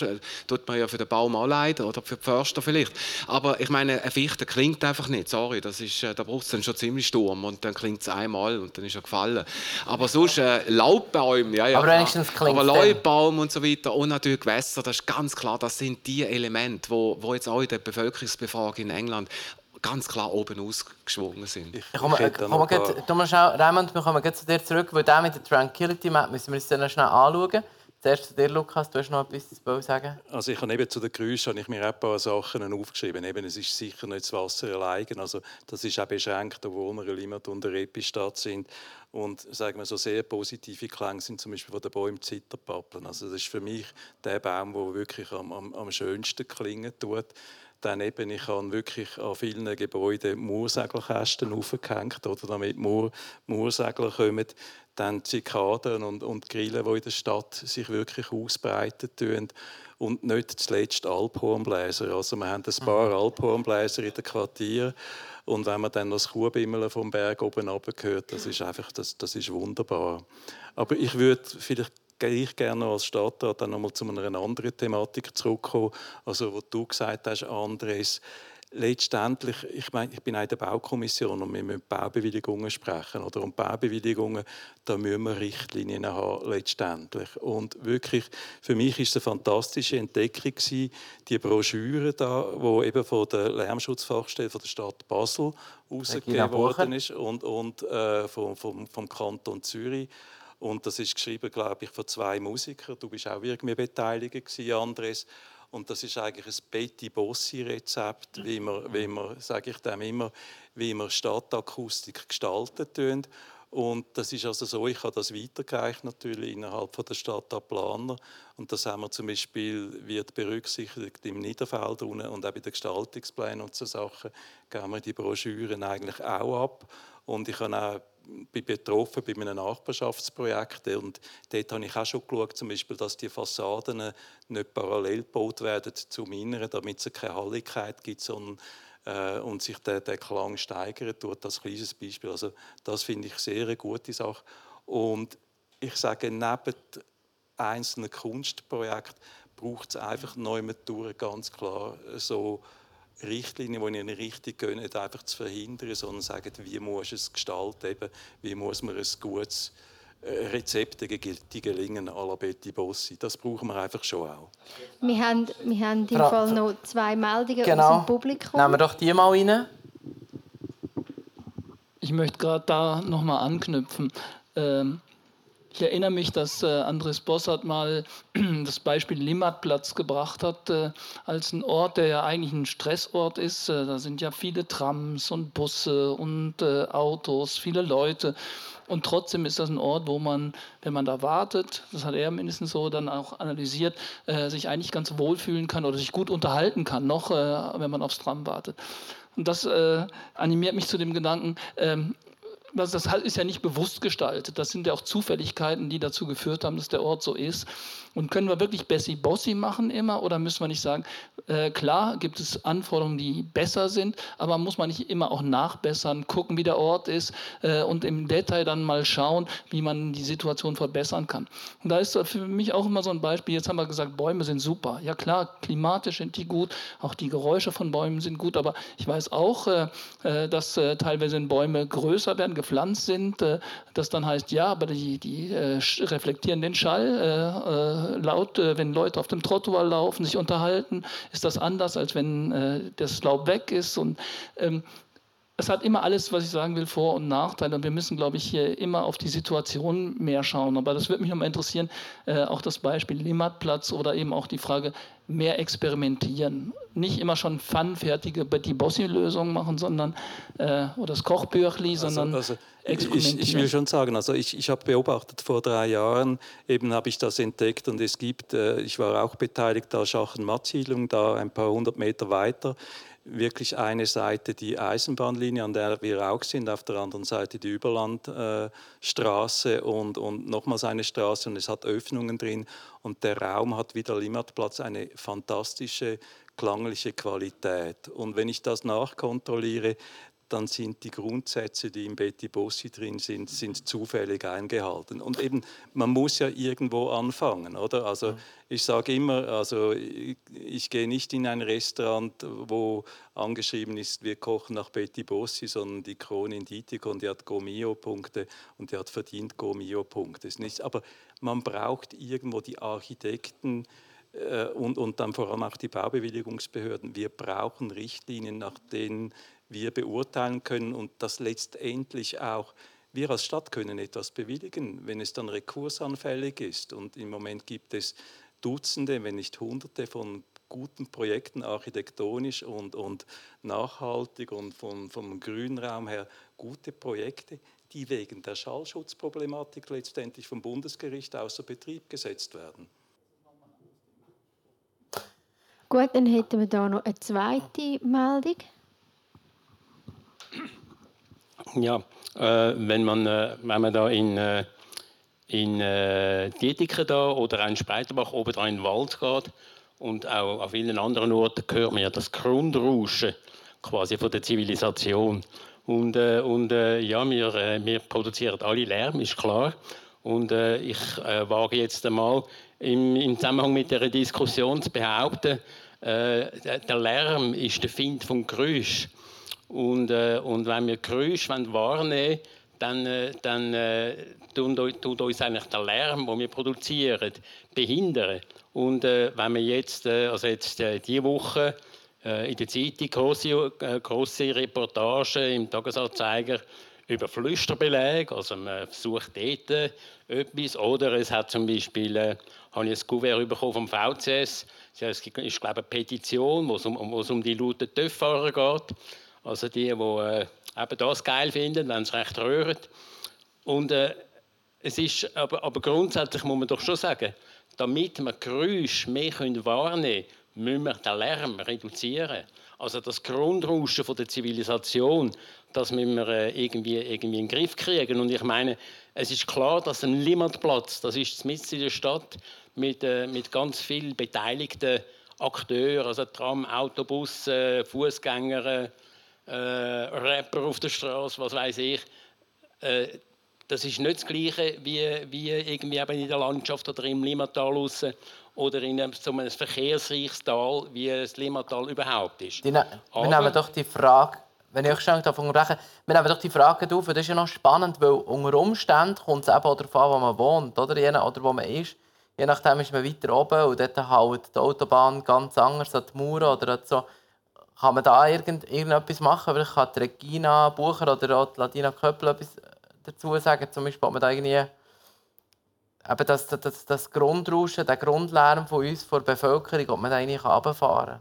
tut man ja für den Baum auch leid oder für die Förster vielleicht. Aber ich meine, eine Fichte klingt einfach nicht. Sorry, das ist, äh, da braucht es dann schon ziemlich Sturm und dann klingt es einmal und dann ist er gefallen. Aber sonst äh, Laubbäume, ja, ja. Aber wenigstens klingt Aber Laubbaum und so weiter und natürlich Gewässer, das ist ganz klar, das sind die Elemente, wo, wo jetzt auch in der Bevölkerungsbefragung in England ganz klar oben ausgeschwungen sind. Ich, ich komme, komme grad, Thomas, Raymond, wir kommen zu dir zurück, weil der mit der Tranquility Map müssen wir uns dann schnell anschauen. Zuerst zu dir, Lukas, du hast noch etwas zu sagen? Also ich habe eben zu den Geräuschen habe ich mir ein paar Sachen aufgeschrieben. Eben, es ist sicher nicht das Wasser allein. Also das ist auch beschränkt, wo wir Limmat und der Epistadt sind. Und sagen wir so sehr positive Klänge sind zum Beispiel von den Bäumen Zitterpappeln. Also das ist für mich der Baum, der wirklich am, am, am schönsten klingen tut. Dann eben, ich habe wirklich an vielen Gebäuden Mursegelkästen aufgehängt, oder damit Mur Mursegler kommen. Dann Zikaden und, und Grillen, die in der Stadt sich wirklich ausbreiten tun. Und nicht zuletzt Alphornbläser. Also wir haben ein paar mhm. Alphornbläser in den Quartieren. Und wenn man dann das Kuhbimmeln vom Berg oben hört, das ist einfach, das, das ist wunderbar. Aber ich würde vielleicht ich gerne als Stadtrat dann nochmal zu einer anderen Thematik zurückkommen. Also, wo du gesagt hast, Andres, letztendlich, ich meine, ich bin in der Baukommission und wir müssen Baubewilligungen sprechen. Oder? Und Baubewilligungen, da müssen wir Richtlinien haben, letztendlich. Und wirklich, für mich ist es eine fantastische Entdeckung gewesen, die Broschüre da, wo eben von der Lärmschutzfachstelle von der Stadt Basel herausgegeben worden ist und, und äh, vom, vom, vom Kanton Zürich und das ist geschrieben, glaube ich, von zwei Musikern. Du bist auch irgendwie beteiligt gewesen, Andres. Und das ist eigentlich ein Betty Bossi Rezept, wie man, wie man sage ich dem immer, wie man Stadtakustik gestalten tun. Und das ist also so, ich habe das weitergereicht natürlich innerhalb von der Stadt an Planer. Und das haben wir zum Beispiel, wird berücksichtigt im Niederfeld und auch bei den Gestaltungsplänen und so Sachen, geben wir die Broschüren eigentlich auch ab. Und ich habe auch bin betroffen bei einem Nachbarschaftsprojekt und dort habe ich auch schon geschaut, zum Beispiel, dass die Fassaden nicht parallel gebaut werden zum Inneren, damit es keine Halligkeit gibt, sondern äh, und sich der, der Klang steigern tut, als kleines Beispiel. Also das finde ich sehr eine gute Sache. Und ich sage, neben einzelnen Kunstprojekten braucht es einfach neu ganz klar so Richtlinien, die in eine Richtung gehen, nicht einfach zu verhindern, sondern sagen, wie muss es gestalten, eben, wie muss man ein gutes, Rezepte, die gelingen à la Betty Bossi. Das brauchen wir einfach schon auch. Wir haben, wir haben im Fall noch zwei Meldungen genau. aus dem Publikum. Nehmen wir doch die mal rein. Ich möchte gerade da nochmal anknüpfen. Ähm, ich erinnere mich, dass äh, Andres Bossart mal das Beispiel Limmatplatz gebracht hat, äh, als ein Ort, der ja eigentlich ein Stressort ist. Äh, da sind ja viele Trams und Busse und äh, Autos, viele Leute. Und trotzdem ist das ein Ort, wo man, wenn man da wartet, das hat er mindestens so dann auch analysiert, äh, sich eigentlich ganz wohlfühlen kann oder sich gut unterhalten kann, noch äh, wenn man aufs Tram wartet. Und das äh, animiert mich zu dem Gedanken, ähm, das ist ja nicht bewusst gestaltet. Das sind ja auch Zufälligkeiten, die dazu geführt haben, dass der Ort so ist. Und können wir wirklich Bessie-Bossi machen immer oder müssen wir nicht sagen, äh, klar gibt es Anforderungen, die besser sind, aber muss man nicht immer auch nachbessern, gucken, wie der Ort ist äh, und im Detail dann mal schauen, wie man die Situation verbessern kann. Und da ist für mich auch immer so ein Beispiel, jetzt haben wir gesagt, Bäume sind super. Ja klar, klimatisch sind die gut, auch die Geräusche von Bäumen sind gut, aber ich weiß auch, äh, äh dass äh, teilweise Bäume größer werden, gepflanzt sind, äh, das dann heißt, ja, aber die, die reflektieren den Schall laut, äh, wenn Leute auf dem Trottoir laufen, sich unterhalten, ist das anders, als wenn äh, das Laub weg ist. Und ähm, es hat immer alles, was ich sagen will, Vor- und Nachteile. Und wir müssen, glaube ich, hier immer auf die Situation mehr schauen. Aber das würde mich nochmal interessieren, äh, auch das Beispiel Limmatplatz oder eben auch die Frage, mehr experimentieren. Nicht immer schon funfertige Betty Bossi-Lösungen machen, sondern äh, oder das Kochbüchli, also, sondern also, ich, ich, will schon sagen, also ich, ich habe beobachtet vor drei Jahren, eben habe ich das entdeckt und es gibt, äh, ich war auch beteiligt an Schachen-Matt-Siedlung, da ein paar hundert Meter weiter, wirklich eine Seite die Eisenbahnlinie, an der wir auch sind, auf der anderen Seite die Überlandstraße und, und nochmals eine Straße und es hat Öffnungen drin und der Raum hat wie der Limmatplatz eine fantastische klangliche Qualität. Und wenn ich das nachkontrolliere, dann sind die Grundsätze, die im Betty Bossi drin sind, sind zufällig eingehalten. Und eben, man muss ja irgendwo anfangen, oder? Also ich sage immer, also ich, ich, gehe nicht in ein Restaurant, wo angeschrieben ist, wir kochen nach Betty Bossi, sondern die Kronin Dietikon, die hat Gomio-Punkte und die hat verdient Gomio-Punkte. Aber man braucht irgendwo die Architekten, äh, und, und dann vor allem auch die Baubewilligungsbehörden. Wir brauchen Richtlinien, nach denen wir beurteilen können und dass letztendlich auch wir als Stadt können etwas bewilligen, wenn es dann rekursanfällig ist. Und im Moment gibt es Dutzende, wenn nicht Hunderte von guten Projekten, architektonisch und, und nachhaltig und vom, vom Grünraum her gute Projekte, die wegen der Schallschutzproblematik letztendlich vom Bundesgericht außer Betrieb gesetzt werden. Gut, dann hätten wir da noch eine zweite Meldung. Ja, äh, wenn, man, äh, wenn man da in, äh, in äh, Dietiken da oder in Spreitenbach oben dran in den Wald geht und auch an vielen anderen Orten hört man ja das Grundrauschen quasi von der Zivilisation. Und, äh, und äh, ja, wir, äh, wir produzieren alle Lärm, ist klar. Und ich wage jetzt einmal im, im Zusammenhang mit der Diskussion zu behaupten, der Lärm ist der Find vom Geräusch. Und, äh, und wenn wir Geräusche wahrnehmen dann, äh, dann äh, tut, uns eigentlich der Lärm, den wir produzieren, behindern. Und äh, wenn wir jetzt, äh, also jetzt äh, diese Woche äh, in der Zeitung große, große Reportage im Tagesanzeiger über Flüsterbeläge, also man versucht dort etwas, oder es hat zum Beispiel, äh, habe ich ein Kuvert bekommen vom VCS, es ist glaube ich eine Petition, wo es um, um die lauten TÜV-Fahrer geht, also die, die äh, eben das geil finden, wenn es recht rührt. Und äh, es ist, aber, aber grundsätzlich muss man doch schon sagen, damit wir Geräusche mehr wahrnehmen können, müssen wir den Lärm reduzieren. Also das Grundrauschen von der Zivilisation, das müssen wir äh, irgendwie, irgendwie in den Griff kriegen. Und ich meine, es ist klar, dass ein Limmatplatz, das ist mitten in der Stadt mit, äh, mit ganz vielen beteiligten Akteuren, also Tram, Autobus, Fußgänger, äh, Rapper auf der Straße, was weiß ich. Äh, das ist nicht das Gleiche wie, wie irgendwie eben in der Landschaft oder im Limmatal raus oder in einem, so einem verkehrsreiches Tal, wie das Limmatal überhaupt ist. Die, ne wir nehmen doch die Frage, wenn ich schnell unterbreche, wir nehmen doch die Frage auf, das ist ja noch spannend, weil unter Umständen kommt es eben auch darauf an, wo man wohnt oder, je, oder wo man ist. Je nachdem ist man weiter oben und dort hält die Autobahn ganz anders an die Mauer oder so. Kann man da irgend, irgendetwas machen? Vielleicht kann Regina Bucher oder auch Ladina Köppel etwas dazu sagen. Zum Beispiel, ob man da irgendwie eben das, das, das Grundrauschen, der Grundlärm von uns, von der Bevölkerung, ob man da eigentlich runterfahren kann.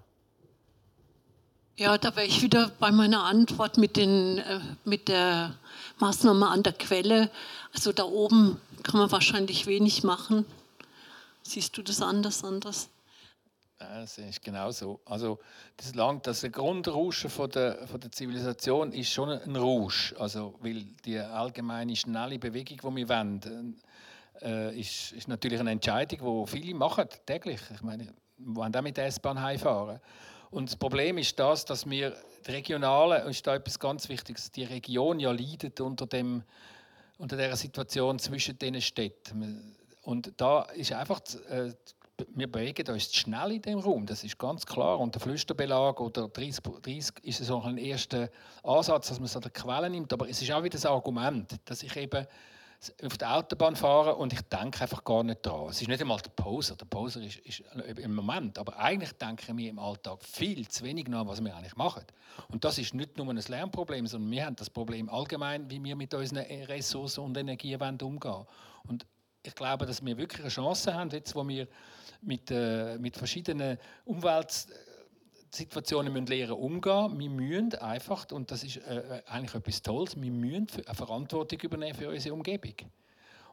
Ja, da wäre ich wieder bei meiner Antwort mit, den, äh, mit der Maßnahme an der Quelle. Also da oben kann man wahrscheinlich wenig machen. Siehst du das anders, anders? Das sehe ich genauso. Also das Land, das Grundrauschen von der, von der Zivilisation ist schon ein Rausch. Also, weil die allgemeine schnelle Bewegung, die wir wollen, äh, ist, ist natürlich eine Entscheidung, die viele machen täglich. Ich meine, wir wollen auch mit der S-Bahn heimfahren. Und das Problem ist das, dass wir die Regionalen, und ist da etwas ganz Wichtiges, die Region ja leidet unter, dem, unter dieser Situation zwischen diesen Städten. Und da ist einfach, äh, wir bewegen uns schnell in dem Raum, das ist ganz klar. Und der Flüsterbelag oder 30, 30 ist so ein erster Ansatz, dass man es an der Quelle nimmt. Aber es ist auch wieder das Argument, dass ich eben auf der Autobahn fahre und ich denke einfach gar nicht dran. Es ist nicht einmal der Poser. Der Poser ist, ist im Moment. Aber eigentlich denken wir im Alltag viel zu wenig nach, was wir eigentlich machen. Und das ist nicht nur ein Lernproblem, sondern wir haben das Problem allgemein, wie wir mit unseren Ressourcen und Energien umgehen Und ich glaube, dass wir wirklich eine Chance haben, jetzt, wo wir mit, äh, mit verschiedenen Umwelt Situationen müssen lernen umgehen. Wir müssen einfach, und das ist äh, eigentlich etwas Tolles, wir müssen eine Verantwortung übernehmen für unsere Umgebung.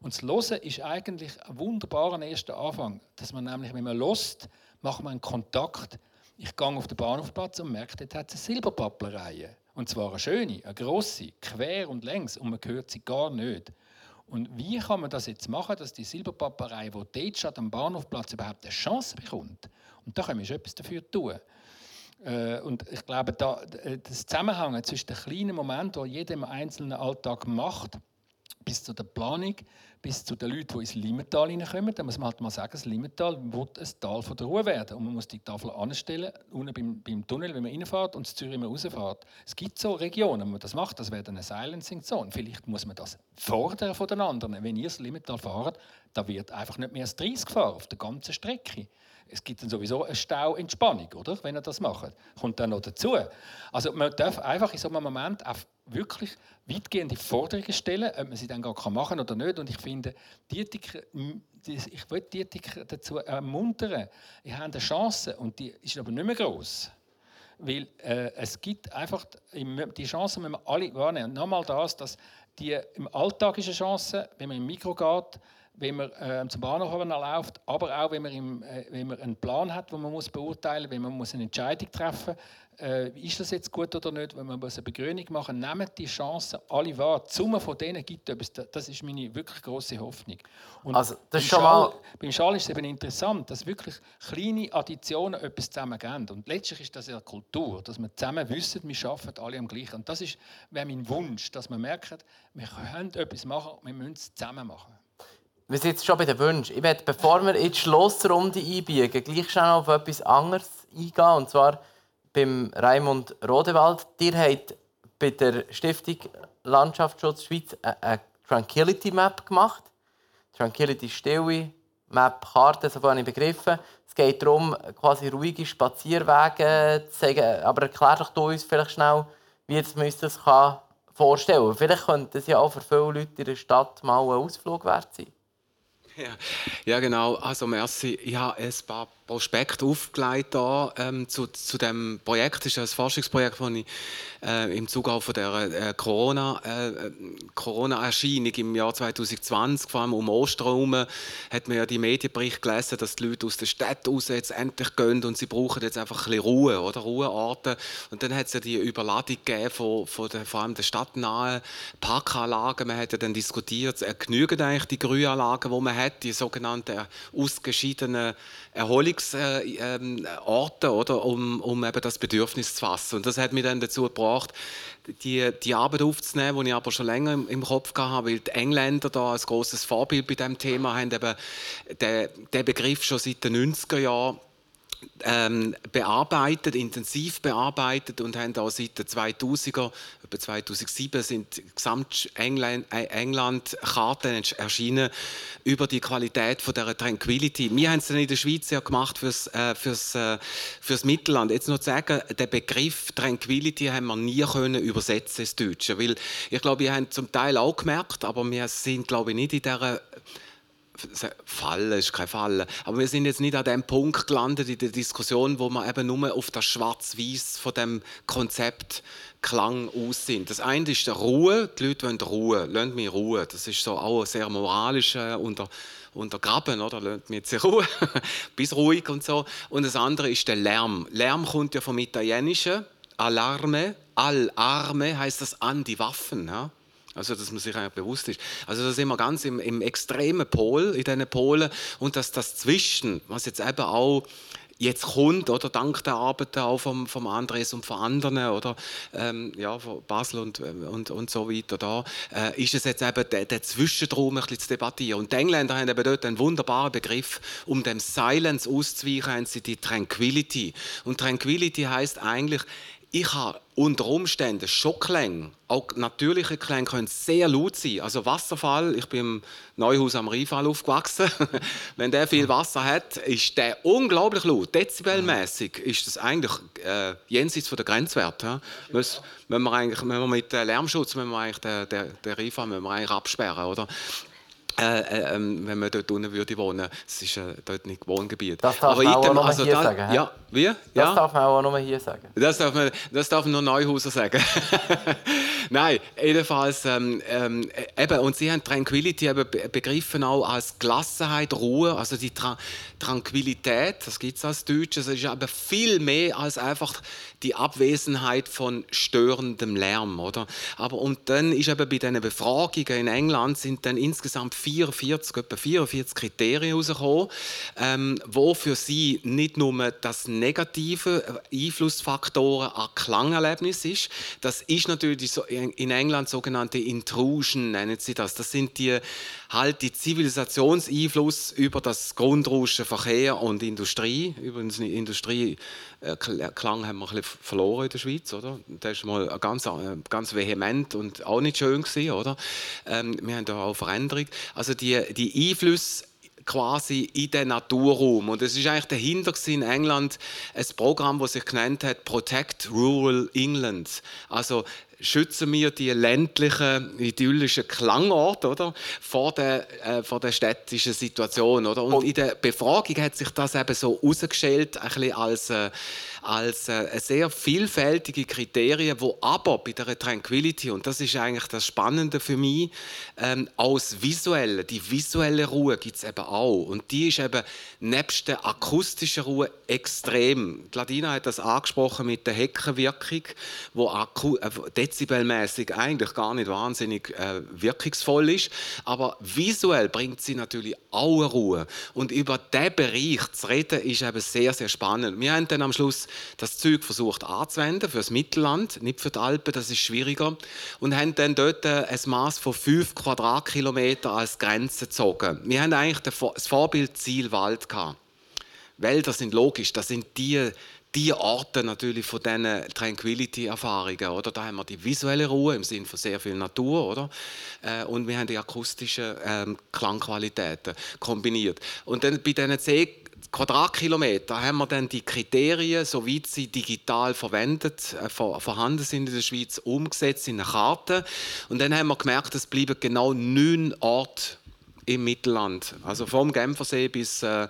Und das Hören ist eigentlich ein wunderbarer erster Anfang. Dass man nämlich, wenn man hört, macht man einen Kontakt. Ich gehe auf den Bahnhofplatz und merke, dort hat es eine Silberpapplerreihe. Und zwar eine schöne, eine grosse, quer und längs. Und man hört sie gar nicht. Und wie kann man das jetzt machen, dass die Silberpapperei, die dort statt am Bahnhofplatz überhaupt eine Chance bekommt? Und da können wir schon etwas dafür tun. Äh, und ich glaube, äh, das Zusammenhang zwischen den kleinen Momenten, die jeder im einzelnen Alltag macht, bis zu der Planung, bis zu den Leuten, die ins Limmental hineinkommen. Da muss man halt mal sagen, das Limmental wird ein Tal von der Ruhe werden. Und man muss die Tafel anstellen, unten beim, beim Tunnel, wenn man reinfährt und das Zürich, wenn man rausfährt. Es gibt so Regionen, wo man das macht, das wäre eine Silencing Zone. Vielleicht muss man das fordern von den anderen. Wenn ihr das Limmental fahrt, da wird einfach nicht mehr als 30 gefahren auf der ganzen Strecke es gibt dann sowieso eine Stauentspannung, oder? wenn er das macht. Kommt dann noch dazu. Also man darf einfach in so einem Moment auch wirklich weitgehende Forderungen stellen, ob man sie dann gar machen kann oder nicht. Und ich finde, Dietik, ich will Dietik dazu ermuntern. Ich habe eine Chance und die ist aber nicht mehr groß. Weil äh, es gibt einfach die Chance, wenn wir alle wahrnehmen. Und nochmal das, dass die im Alltag ist eine Chance, wenn man im Mikro geht, wenn man äh, zum Bahnhof läuft, aber auch wenn man, im, äh, wenn man einen Plan hat, den man muss beurteilen muss, wenn man muss eine Entscheidung treffen muss, äh, ist das jetzt gut oder nicht, wenn man muss eine Begründung machen muss, nehmen die Chancen alle wahr. Die Summe von denen gibt es. Das ist meine wirklich große Hoffnung. Und also, das beim, schon Schal, beim Schal ist es eben interessant, dass wirklich kleine Additionen etwas zusammen geben. Und letztlich ist das ja Kultur, dass wir zusammen wissen, wir arbeiten alle am gleichen. Und das ist wäre mein Wunsch, dass wir merken, wir können etwas machen, wir müssen es zusammen machen wir sind jetzt schon bei den Wünschen. Ich möchte, bevor wir in die Schlussrunde einbiegen, gleich schnell auf etwas anderes eingehen. Und zwar beim Raimund Rodewald. Ihr habt bei der Stiftung Landschaftsschutz Schweiz eine Tranquility Map gemacht. Tranquility Stille Map Karte, so habe ich begriffen. Es geht darum, quasi ruhige Spazierwege zu zeigen. Aber erklär doch du uns vielleicht schnell, wie jetzt man das vorstellen kann. Vielleicht könnte es ja auch für viele Leute in der Stadt mal ein Ausflug wert sein. Ja, ja, genau. Also merci. Ich habe ein paar Prospekt aufgelegt da, ähm, zu, zu dem Projekt. Das ist ein Forschungsprojekt, das ich äh, im Zuge von der äh, Corona, äh, Corona-Erscheinung im Jahr 2020, vor allem um Ostern hat man ja die Medienberichte gelesen, dass die Leute aus der Stadt raus jetzt endlich gehen und sie brauchen jetzt einfach ein bisschen Ruhe, oder? Ruheorte. Und dann hat es ja die Überladung gegeben von, von der, vor allem der stadtnahen Parkanlagen. Man hat ja dann diskutiert, äh, genügen eigentlich die Grünanlagen, die man hat, die sogenannten ausgeschiedenen Erholungsorte, ähm, oder, um, um eben das Bedürfnis zu fassen. Und das hat mich dann dazu gebracht, die, die Arbeit aufzunehmen, die ich aber schon länger im, im Kopf hatte, weil die Engländer da ein großes Vorbild bei diesem Thema haben, eben den, den Begriff schon seit den 90er Jahren ähm, bearbeitet, intensiv bearbeitet und haben auch seit den 2000er, etwa 2007 sind gesamt England, äh, England Karten erschienen über die Qualität von der Tranquility. Wir haben es dann in der Schweiz ja gemacht fürs, äh, fürs, äh, fürs Mittelland. Jetzt noch zu sagen, den Begriff Tranquility haben wir nie können übersetzen ins Deutsche, weil ich glaube, wir haben zum Teil auch gemerkt, aber wir sind glaube ich nicht in dieser Falle ist kein Falle. Aber wir sind jetzt nicht an dem Punkt gelandet in der Diskussion, wo wir eben nur auf das Schwarz-Weiß von dem Konzept Klang aus sind. Das eine ist der Ruhe. Die Leute wollen Ruhe. Lasst mich Ruhe. Das ist so auch sehr moralisch äh, unter untergraben, oder? Lasst mich jetzt Ruhe. Bis ruhig und so. Und das andere ist der Lärm. Lärm kommt ja vom Italienischen. Alarme. Alarme heißt das an die Waffen. Ja? Also, dass man sich eigentlich bewusst ist. Also, da sind wir ganz im, im extremen Pol, in diesen Polen. Und dass das Zwischen, was jetzt eben auch jetzt kommt, oder dank der Arbeit auch vom, vom Andres und von anderen, oder ähm, ja, von Basel und, und, und so weiter, da, äh, ist es jetzt eben der, der Zwischenraum ein bisschen zu debattieren. Und die Engländer haben eben dort einen wunderbaren Begriff, um dem Silence auszuweichen, haben sie die Tranquility. Und Tranquility heißt eigentlich, ich habe unter Umständen Schockklänge, auch natürliche Klänge können sehr laut sein. Also Wasserfall, ich bin im Neuhaus am Rheinfall aufgewachsen. Wenn der viel Wasser hat, ist der unglaublich laut. Dezibelmäßig ist das eigentlich äh, jenseits von der Grenzwerte. Ja. Müssen, müssen wir eigentlich, wenn wir mit äh, Lärmschutz müssen wir eigentlich den, den, den Rheinfall müssen wir eigentlich absperren, oder? Äh, äh, ähm, wenn man dort unten würde wohnen. Es ist äh, dort nicht Wohngebiet. Das darf Aber man auch noch also hier da, sagen. Ja, wie? Das ja? darf man auch noch hier sagen. Das darf, man, das darf nur Neuhauser sagen. Nein, jedenfalls, ähm, ähm, eben, und sie haben Tranquility eben begriffen auch als Gelassenheit, Ruhe, also die Tra Tranquilität, das gibt es als Deutsch, das ist aber viel mehr als einfach die Abwesenheit von störendem Lärm, oder? Aber und dann ist eben bei diesen Befragungen in England sind dann insgesamt 44, etwa 44 Kriterien herausgekommen, ähm, wo für sie nicht nur das negative Einflussfaktoren an Klangerlebnis ist, das ist natürlich in England sogenannte Intrusion, nennen sie das. Das sind die halt die Zivilisationseinfluss über das Grundrauschen Verkehr und Industrie. Übrigens, Industrie äh, Klang haben wir ein bisschen verloren in der Schweiz, oder? Das ist mal ganz, äh, ganz vehement und auch nicht schön gewesen, oder? Ähm, wir haben da auch Veränderung. Also die, die Einflüsse quasi in den Naturraum. Und es ist eigentlich dahinter in England ein Programm, das sich genannt hat Protect Rural England. Also schützen wir die ländlichen, idyllischen Klangorte oder, vor, der, äh, vor der städtischen Situation. Oder? Und, Und in der Befragung hat sich das eben so herausgestellt, als, äh, als äh, sehr vielfältige Kriterien, wo aber bei der Tranquility, und das ist eigentlich das Spannende für mich, ähm, aus visuellen, die visuelle Ruhe gibt es eben auch. Und die ist eben nebst der akustischen Ruhe extrem. Ladina hat das angesprochen mit der Heckenwirkung, wo äh, dezibelmäßig eigentlich gar nicht wahnsinnig äh, wirkungsvoll ist, aber visuell bringt sie natürlich auch Ruhe. Und über diesen Bereich zu reden, ist eben sehr, sehr spannend. Wir haben dann am Schluss das Zeug versucht anzuwenden für das Mittelland, nicht für die Alpen, das ist schwieriger, und haben dann dort äh, ein Maß von 5 Quadratkilometer als Grenze gezogen. Wir haben eigentlich das Vorbildziel Wald gehabt. Wälder sind logisch, das sind die die Orte natürlich von diesen Tranquility-Erfahrungen. Oder? Da haben wir die visuelle Ruhe im Sinne von sehr viel Natur. Oder? Äh, und wir haben die akustischen ähm, Klangqualitäten kombiniert. Und dann bei diesen 10 Quadratkilometer haben wir dann die Kriterien, soweit sie digital verwendet, äh, vorhanden sind in der Schweiz, umgesetzt in eine Karte. Und dann haben wir gemerkt, es bleiben genau neun Orte im Mittelland. Also vom Genfersee bis äh,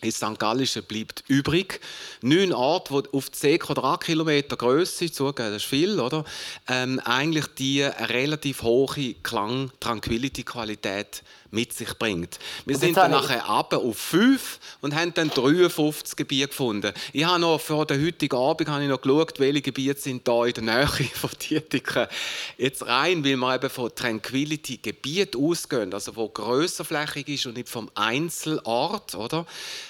in St. Gallische bleibt übrig. Neun Orte, die auf 10 Quadratkilometer Größe, zugeben, das ist viel, oder? Ähm, eigentlich die relativ hohe Klang-Tranquility-Qualität mit sich bringt. Wir sind dann nachher ab auf 5 und haben dann 53 Gebiete gefunden. Ich habe noch vor der heutigen Abend habe ich noch geschaut, welche Gebiete sind da in der Nähe von Dietiken. Jetzt rein, weil wir eben von Tranquility Gebiet ausgehen, also wo grösserflächig ist und nicht vom Einzelort, oder?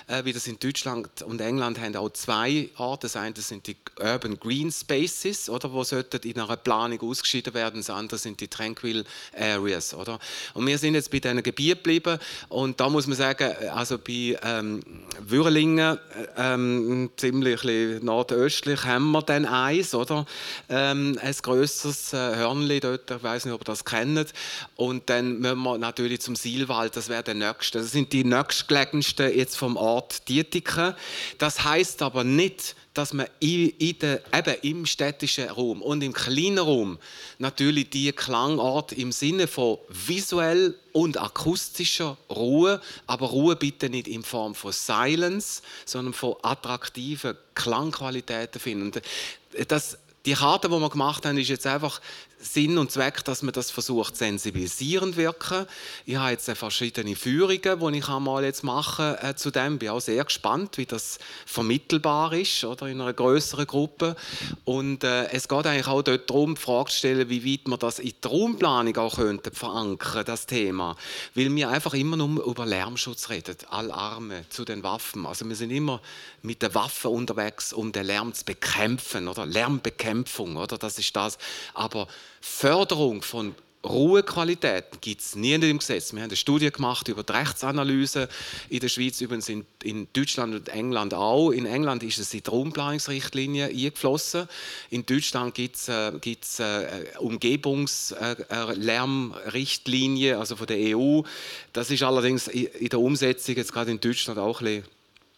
Äh, wie das in Deutschland und England haben auch zwei Orte. Das eine sind die Urban Green Spaces, oder, wo sollten in einer Planung ausgeschieden werden. Das andere sind die Tranquil Areas, oder? Und wir sind jetzt bei diesen Gebieten Gebiet geblieben. Und da muss man sagen, also bei ähm, Würlingen, ähm, ziemlich nordöstlich, haben wir dann eins, oder? Ähm, ein grösseres äh, Hörnli dort, ich weiß nicht, ob ihr das kennt. Und dann müssen wir natürlich zum Silwald, das wäre der nächste. Das sind die nächstgelegensten jetzt vom Ort Dietiken. Das heißt aber nicht, dass man in, in der, eben im städtischen Raum und im kleinen Raum natürlich die Klangart im Sinne von visuell und akustischer Ruhe, aber Ruhe bitte nicht in Form von Silence, sondern von attraktiven Klangqualitäten finden. Das, die Karte, die wir gemacht haben, ist jetzt einfach Sinn und Zweck, dass man das versucht, sensibilisierend wirken. Ich habe jetzt verschiedene Führungen, die ich mal jetzt machen äh, zu dem. Bin auch sehr gespannt, wie das vermittelbar ist oder in einer größeren Gruppe. Und äh, es geht eigentlich auch dort darum, die Frage zu stellen, wie weit man das in die Raumplanung auch könnte verankern, das Thema. Weil wir einfach immer nur über Lärmschutz reden, Alarme zu den Waffen. Also wir sind immer mit den Waffen unterwegs, um den Lärm zu bekämpfen, oder Lärmbekämpfung, oder das ist das. Aber Förderung von Ruhequalitäten gibt es nie im Gesetz. Wir haben eine Studie gemacht über die Rechtsanalyse in der Schweiz, übrigens in, in Deutschland und England auch. In England ist es in die Raumplanungsrichtlinie eingeflossen. In Deutschland gibt es äh, äh, Umgebungslärmrichtlinie, äh, also von der EU. Das ist allerdings in der Umsetzung jetzt gerade in Deutschland auch ein bisschen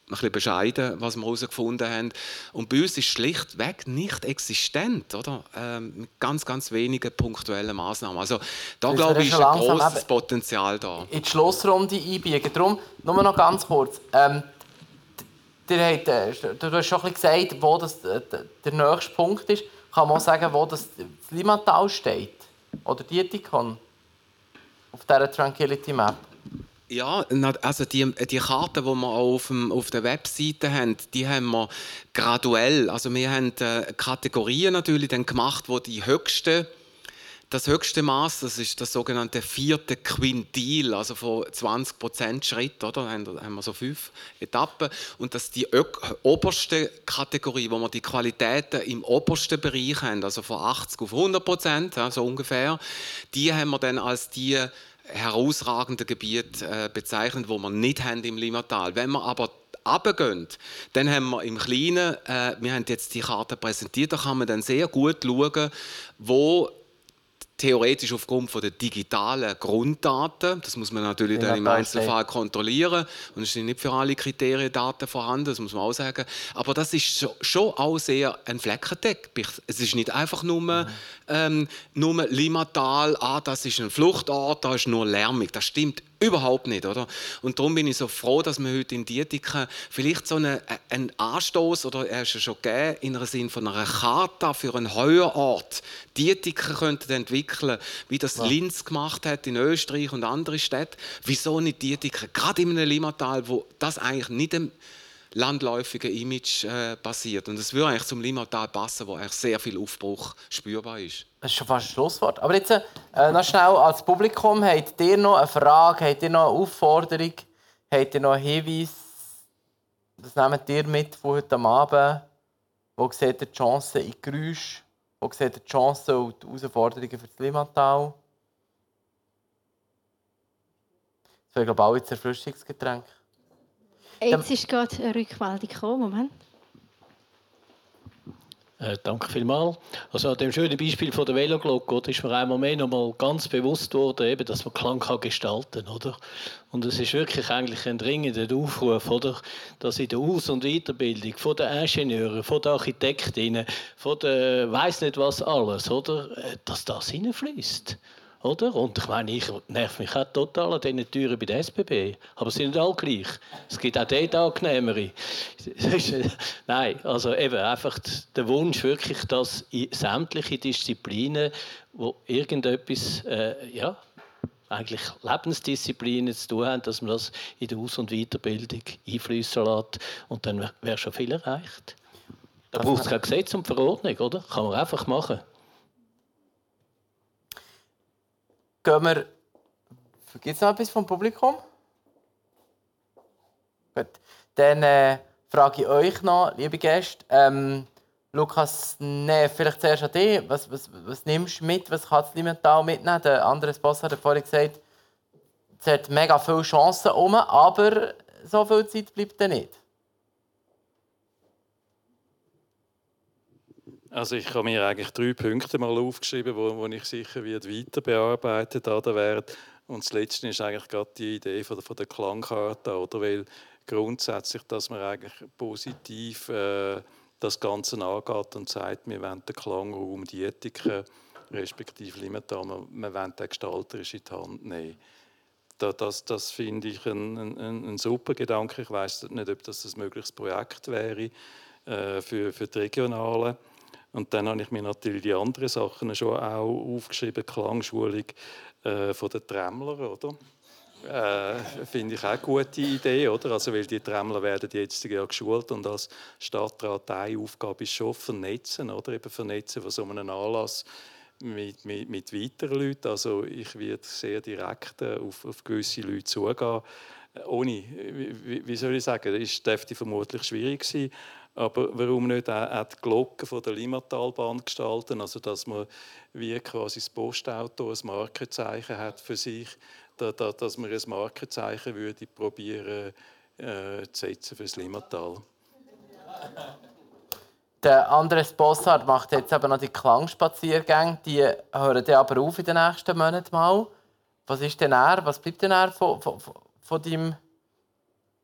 ein bisschen bescheiden, was wir herausgefunden haben. Und bei uns ist schlichtweg nicht existent, oder? Ähm, mit ganz, ganz wenigen punktuellen Maßnahmen. Also da glaube ich, ist ein großes Potenzial da. In die Schlussrunde einbiegen. Darum, nur noch ganz kurz. Ähm, äh, du hast schon ein bisschen gesagt, wo das, äh, der nächste Punkt ist. Kann man auch sagen, wo das, das Limatal steht? Oder die Dietikon? Auf dieser Tranquility Map? Ja, also die, die Karten, die wir auf, dem, auf der Webseite haben, die haben wir graduell. Also wir haben äh, Kategorien natürlich dann gemacht, wo die höchste das höchste Maß, das ist das sogenannte vierte Quintil, also von 20 Prozent Schritt, oder? Da haben wir so fünf Etappen. Und das ist die oberste Kategorie, wo wir die Qualitäten im obersten Bereich haben, also von 80 auf 100 Prozent, so ungefähr. Die haben wir dann als die herausragende Gebiet äh, bezeichnet, wo wir nicht haben im Limmatal. Wenn wir aber runtergehen, dann haben wir im Kleinen, äh, wir haben jetzt die Karte präsentiert, da kann man dann sehr gut schauen, wo theoretisch aufgrund von der digitalen Grunddaten, das muss man natürlich dann im Einzelfall kontrollieren. Und es sind nicht für alle Kriterien Daten vorhanden, das muss man auch sagen, aber das ist schon auch sehr ein Fleckenteppich. Es ist nicht einfach nur, mhm. ähm, nur Limatal, ah, das ist ein Fluchtort, da ist nur lärmig, das stimmt Überhaupt nicht, oder? Und darum bin ich so froh, dass wir heute in Dietiken vielleicht so einen, einen Anstoß oder er ist ja schon gegeben, in einem Sinn von einer Charta für einen Heuerort Dietiken könnten entwickeln, wie das ja. Linz gemacht hat in Österreich und andere Städte. Wieso nicht Dietiken? Gerade in einem Limmatal, wo das eigentlich nicht im landläufigen Image äh, basiert. Und es würde eigentlich zum Limmatal passen, wo eigentlich sehr viel Aufbruch spürbar ist. Das ist schon fast ein Schlusswort. Aber jetzt äh, noch schnell als Publikum, habt ihr noch eine Frage, habt ihr noch eine Aufforderung, habt ihr noch einen Hinweis? Was nehmt ihr mit von heute Abend? Wo seht ihr die Chancen in Geräusch? Wo seht ihr die Chancen und die Herausforderungen für das Limmatal? Das wäre, glaube ich, auch jetzt Erfrischungsgetränk. Jetzt ist gerade eine Rückmeldung gekommen. Moment. Äh, danke vielmals. Also an dem schönen Beispiel von der Veloglocke ist mir einmal mehr noch mal ganz bewusst worden, eben, dass man Klang kann gestalten oder? Und es ist wirklich eigentlich ein dringender Aufruf, oder? dass in der Aus- und Weiterbildung von den Ingenieuren, von den Architektinnen, von der weiß nicht was alles, oder? Äh, dass das hineinfließt. Oder? Und ich meine, ich nerv mich auch total an diesen Türen bei der SBB. Aber sie sind nicht alle gleich. Es gibt auch dort angenehmere. Nein, also eben einfach der Wunsch wirklich, dass in sämtliche Disziplinen, wo irgendetwas, äh, ja, eigentlich Lebensdisziplinen zu tun haben, dass man das in der Aus- und Weiterbildung einfließen lässt. Und dann wäre schon viel erreicht. Da braucht es kein Gesetz und Verordnung, oder? Kann man einfach machen. Gehen wir. Gibt es noch etwas vom Publikum? Gut. Dann äh, frage ich euch noch, liebe Gäste, ähm, Lukas, nee, vielleicht zuerst an dich. Was, was, was nimmst du mit? Was kannst du Limmental mitnehmen? Der andere Boss hat vorhin gesagt, es hat mega viele Chancen um, aber so viel Zeit bleibt dann nicht. Also ich habe mir eigentlich drei Punkte mal aufgeschrieben, wo, wo ich sicher wird weiter bearbeitet werde. Und das Letzte ist eigentlich gerade die Idee von der, von der Klangkarte, oder? Weil grundsätzlich, dass man eigentlich positiv äh, das Ganze angeht und sagt, wir wollen den Klangraum, die Ethiken, respektive Limiter, wir wollen den gestalterisch in die Hand nehmen. Das, das, das finde ich ein, ein, ein, super Gedanke. Ich weiß nicht, ob das ein mögliches Projekt wäre äh, für, für die Regionalen. Und dann habe ich mir natürlich die anderen Sachen schon auch aufgeschrieben, Klangschulung äh, von den Tremmler, oder? Äh, Finde ich auch eine gute Idee, oder? Also, weil die Tremmler werden jetzt ja geschult und als Stadtrat eine Aufgabe ist schon vernetzen, oder? Eben vernetzen von so einem Anlass mit, mit, mit weiteren Leuten. Also ich werde sehr direkt äh, auf, auf gewisse Leute zugehen. Äh, ohne, wie, wie soll ich sagen, das dürfte vermutlich schwierig sein. Aber warum nicht auch die Glocken von der Limmatalbahn gestalten, also dass man wie quasi das Postauto ein Markenzeichen hat für sich, dass man ein Markenzeichen würde probieren äh, zu setzen für das Limmatal. Der Andres Bossard macht jetzt aber noch die Klangspaziergänge. Die hören dann aber auf in den nächsten Monaten mal. Was ist denn er? Was bleibt denn er von, von, von, deinem,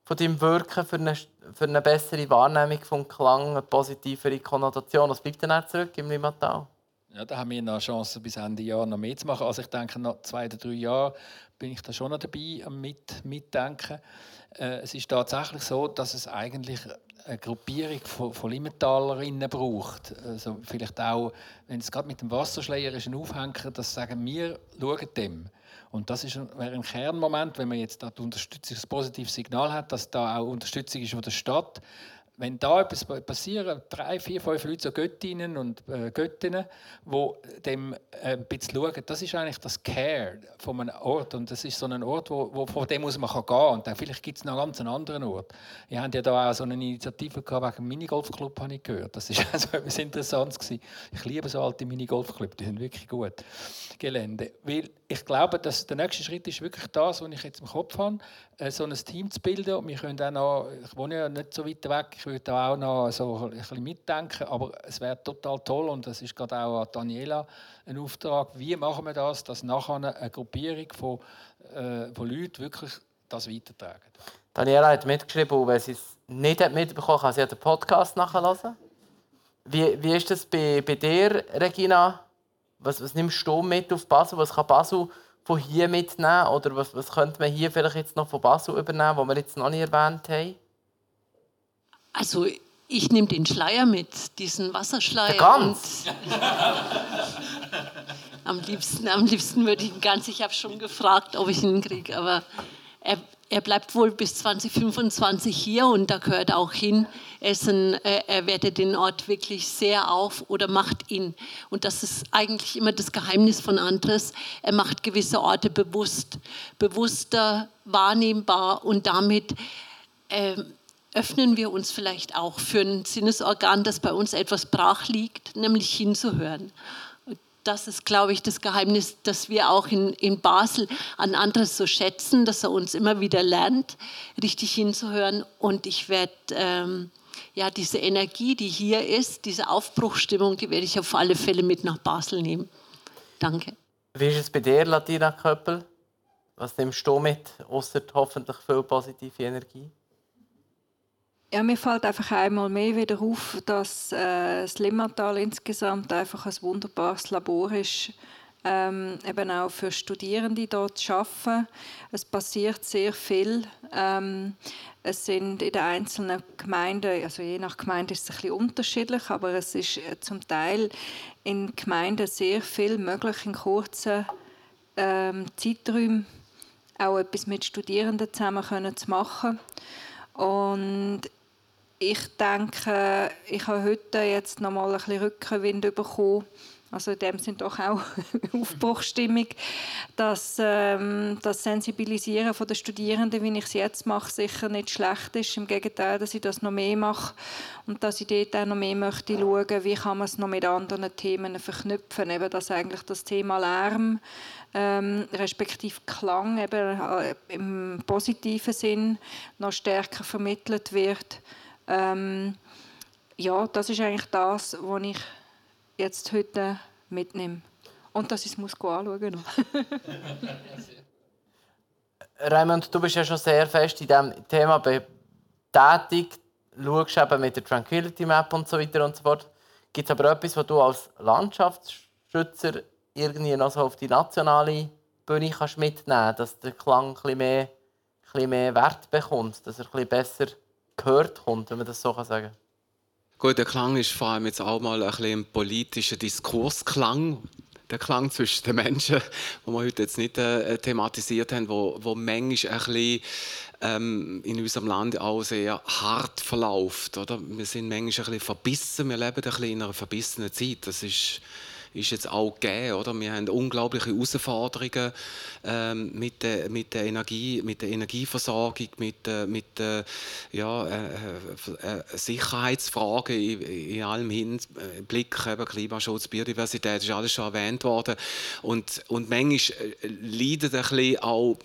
von deinem Wirken für eine, für eine bessere Wahrnehmung vom Klang, eine positivere Konnotation? Was bleibt denn er zurück im Limmatal? Ja, da haben wir noch eine Chance, bis Ende Jahr noch mehr zu machen. Also ich denke, nach zwei oder drei Jahren bin ich da schon noch dabei am mit, Mitdenken. Äh, es ist tatsächlich so, dass es eigentlich eine Gruppierung von, von Limmentalerinnen braucht. Also vielleicht auch, wenn es gerade mit dem Wasserschleier ist, ein Aufhänger, dass sagen wir, schauen dem. Und das ist, wäre ein Kernmoment, wenn man jetzt da das positive Signal hat, dass da auch Unterstützung ist von der Stadt, wenn da etwas passiert, drei, vier, fünf Leute, so Göttinnen und äh, Göttinnen, die dem äh, ein bisschen schauen, das ist eigentlich das Care von einem Ort. Und das ist so ein Ort, wo, wo von dem muss man gehen kann. Und dann vielleicht gibt es noch einen ganz anderen Ort. Ihr habt ja da auch so eine Initiative gehabt wegen dem Minigolfclub, habe ich gehört. Das war also etwas Interessantes. Gewesen. Ich liebe so alte Minigolfclubs, die sind wirklich gut. Gelände. Weil ich glaube, dass der nächste Schritt ist wirklich das, was ich jetzt im Kopf habe, so ein Team zu bilden. Wir können auch noch, ich wohne ja nicht so weit weg, ich würde auch noch so ein bisschen mitdenken, aber es wäre total toll und das ist gerade auch an Daniela ein Auftrag, wie machen wir das, dass nachher eine Gruppierung von, äh, von Leuten wirklich das weitertragen. Daniela hat mitgeschrieben und wenn sie es nicht hat mitbekommen hat, kann sie den Podcast nachhören. Wie, wie ist das bei, bei dir, Regina? Was, was nimmst du mit auf Basel? Was kann Basel von hier mitnehmen? Oder was, was könnte man hier vielleicht jetzt noch von Basel übernehmen, was wir jetzt noch nicht erwähnt haben? Also ich nehme den Schleier mit, diesen Wasserschleier. Ganz. am liebsten, am liebsten würde ich ihn ganz. Ich habe schon gefragt, ob ich ihn kriege, aber er, er bleibt wohl bis 2025 hier und da gehört auch hin. Essen, äh, er wertet den Ort wirklich sehr auf oder macht ihn. Und das ist eigentlich immer das Geheimnis von Andres. Er macht gewisse Orte bewusst, bewusster, wahrnehmbar und damit äh, öffnen wir uns vielleicht auch für ein Sinnesorgan, das bei uns etwas brach liegt, nämlich hinzuhören das ist, glaube ich, das Geheimnis, dass wir auch in, in Basel an Andres so schätzen, dass er uns immer wieder lernt, richtig hinzuhören. Und ich werde ähm, ja diese Energie, die hier ist, diese Aufbruchstimmung, die werde ich auf alle Fälle mit nach Basel nehmen. Danke. Wie ist es bei dir, Latina Köppel? Was nimmst du mit, außer hoffentlich viel positive Energie? Ja, mir fällt einfach einmal mehr wieder auf, dass äh, das Limmatal insgesamt einfach ein wunderbares Labor ist, ähm, eben auch für Studierende dort zu arbeiten. Es passiert sehr viel. Ähm, es sind in den einzelnen Gemeinden, also je nach Gemeinde ist es ein bisschen unterschiedlich, aber es ist äh, zum Teil in Gemeinden sehr viel möglich in kurzen ähm, Zeiträumen auch etwas mit Studierenden zusammen können zu machen. Und ich denke, ich habe heute jetzt noch mal ein bisschen Rückenwind bekommen. Also in dem sind doch auch Aufbruchstimmung, dass ähm, das Sensibilisieren der Studierenden, wie ich es jetzt mache, sicher nicht schlecht ist. Im Gegenteil, dass ich das noch mehr mache und dass ich dort auch noch mehr möchte schauen, wie kann man es noch mit anderen Themen verknüpfen. Eben, dass eigentlich das Thema Lärm ähm, respektive Klang eben äh, im positiven Sinn noch stärker vermittelt wird. Ähm, ja, das ist eigentlich das, was ich jetzt heute mitnehme. Und dass ich es muss anschauen muss. Raymond, du bist ja schon sehr fest in diesem Thema tätig. Du schaust eben mit der Tranquility Map und so weiter und so fort. Gibt es aber etwas, was du als Landschaftsschützer irgendwie noch so auf die nationale Bühne kannst mitnehmen kannst, dass der Klang ein bisschen mehr, ein bisschen mehr Wert bekommt, dass er ein bisschen besser gehört kommt, wenn man das so sagen kann? Gut, der Klang ist vor allem jetzt auch mal ein bisschen ein politischer Diskursklang. Der Klang zwischen den Menschen, den wir heute jetzt nicht äh, thematisiert haben, wo, wo manchmal ein bisschen ähm, in unserem Land auch sehr hart verläuft. Oder? Wir sind manchmal ein bisschen verbissen, wir leben ein bisschen in einer verbissenen Zeit. Das ist ist jetzt auch gegeben. Oder? Wir haben unglaubliche Herausforderungen ähm, mit, der, mit, der Energie, mit der Energieversorgung, mit, äh, mit äh, ja, äh, Sicherheitsfragen in, in allem Hinblick, eben Klimaschutz, Biodiversität, ist alles schon erwähnt worden. Und, und manchmal äh, leidet ein bisschen auch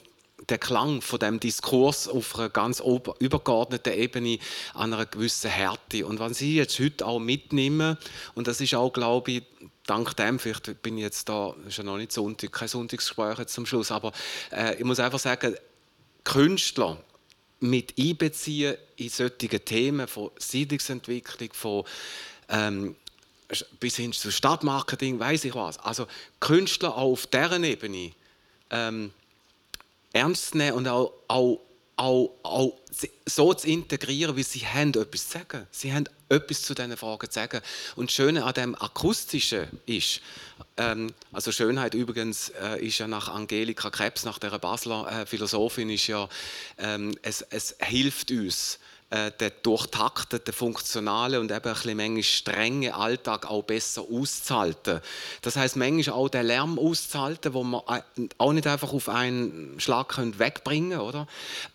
der Klang von dem Diskurs auf einer ganz übergeordneten Ebene an einer gewissen Härte. Und was Sie jetzt heute auch mitnehmen, und das ist auch, glaube ich, dank dem, vielleicht bin ich jetzt da, ist ja noch nicht Sonntag, kein Sonntagsgespräch jetzt zum Schluss, aber äh, ich muss einfach sagen, Künstler mit einbeziehen in solche Themen von Siedlungsentwicklung, von ähm, bis hin zu Stadtmarketing, weiß ich was. Also Künstler auch auf deren Ebene ähm, ernst nehmen und auch, auch, auch, auch so zu integrieren, wie sie haben etwas zu sagen. Sie haben etwas zu diesen Fragen zu sagen. Und das Schöne an dem Akustischen ist, ähm, also Schönheit übrigens äh, ist ja nach Angelika Krebs, nach der Basler äh, Philosophin, ist ja, ähm, es, es hilft uns, äh, den durchtakteten, funktionalen und eben ein bisschen strengen Alltag auch besser auszuhalten. Das heißt manchmal auch den Lärm auszuhalten, wo man äh, auch nicht einfach auf einen Schlag wegbringen oder?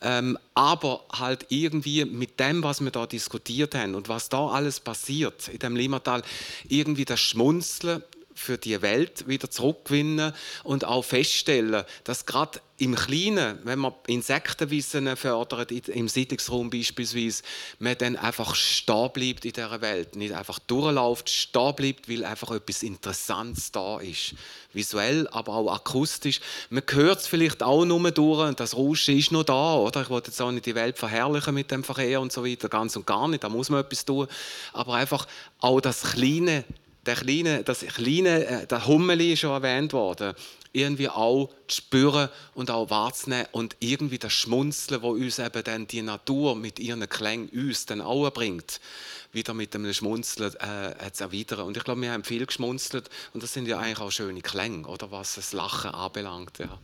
Ähm, aber halt irgendwie mit dem, was wir da diskutiert haben und was da alles passiert in dem Limmatal, irgendwie das Schmunzeln für die Welt wieder zurückgewinnen und auch feststellen, dass gerade im Kleinen, wenn man Insektenwissen fördert, im Siedlungsraum beispielsweise, man dann einfach stehen bleibt in dieser Welt. Nicht einfach durchläuft, stehen bleibt, weil einfach etwas Interessantes da ist. Visuell, aber auch akustisch. Man hört es vielleicht auch nur durch und das Rauschen ist noch da. Oder? Ich wollte jetzt auch nicht die Welt verherrlichen mit dem Verkehr und so weiter, ganz und gar nicht, da muss man etwas tun. Aber einfach auch das Kleine der kleine, das kleine, äh, der Hummeli ist schon erwähnt worden, irgendwie auch zu spüren und auch wahrzunehmen und irgendwie das Schmunzeln, wo uns eben dann die Natur mit ihren Klängen uns dann auch bringt, wieder mit einem Schmunzeln äh, zu erwidern. Und ich glaube, wir haben viel geschmunzelt und das sind ja eigentlich auch schöne Klänge, oder was das Lachen anbelangt. Ja.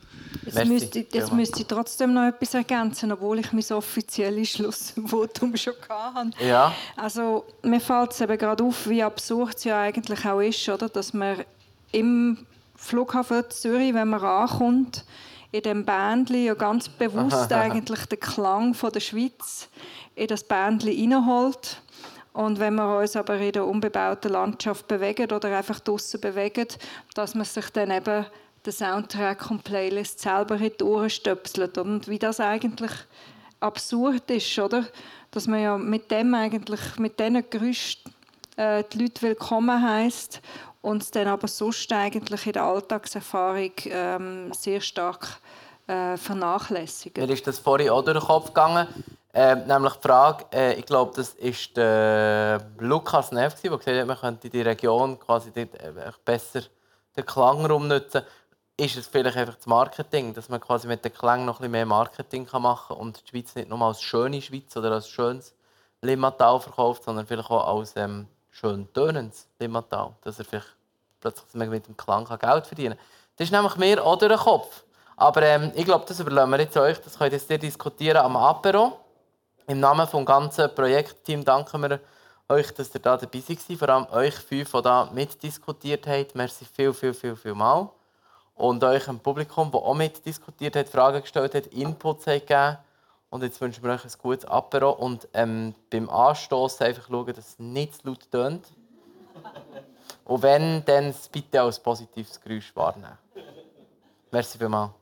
Jetzt, müsste, jetzt müsste ich trotzdem noch etwas ergänzen, obwohl ich mein offizielles Schlussvotum schon hatte. Ja. Also mir fällt es eben gerade auf, wie absurd es ja eigentlich auch ist, oder? dass man im Flughafen Zürich, wenn man ankommt, in dem Bändli ja ganz bewusst eigentlich den Klang von der Schweiz in das Bändli hineinholt. Und wenn wir uns aber in der unbebauten Landschaft bewegen oder einfach draußen bewegen, dass man sich dann eben den Soundtrack und Playlist selber in die Ohren stöpselt. Und wie das eigentlich absurd ist, oder? Dass man ja mit dem eigentlich, mit diesen Gerüsten äh, die Leute willkommen heisst und es dann aber sonst eigentlich in der Alltagserfahrung ähm, sehr stark äh, vernachlässigen. Mir ist das vorhin auch durch den Kopf gegangen, äh, nämlich die Frage, äh, ich glaube, das ist der Lukas Neff, der gesagt hat, man könnte die Region quasi dort, äh, besser den Klang nutzen. Ist es vielleicht einfach das Marketing, dass man quasi mit dem Klang noch ein bisschen mehr Marketing machen kann und die Schweiz nicht nur als schöne Schweiz oder als schönes Limmatal verkauft, sondern vielleicht auch als ähm, schön tönendes Limmatal, dass er vielleicht plötzlich mit dem Klang Geld verdienen kann. Das ist nämlich auch durch den Kopf. Aber ähm, ich glaube, das überlassen wir jetzt euch. Das könnt ihr diskutieren am Apero. Im Namen des ganzen Projektteams danken wir euch, dass ihr da dabei seid. Vor allem euch fünf, die da mitdiskutiert habt. Merci viel, viel, viel, viel mal. Und euch im Publikum, das auch mitdiskutiert hat, Fragen gestellt hat, Inputs hat gegeben. Und jetzt wünschen wir euch ein gutes Apero und ähm, beim Anstoßen einfach schauen, dass es nicht zu laut tönt. Und wenn, dann bitte als positives Geräusch wahrnehmen. Merci vielmals.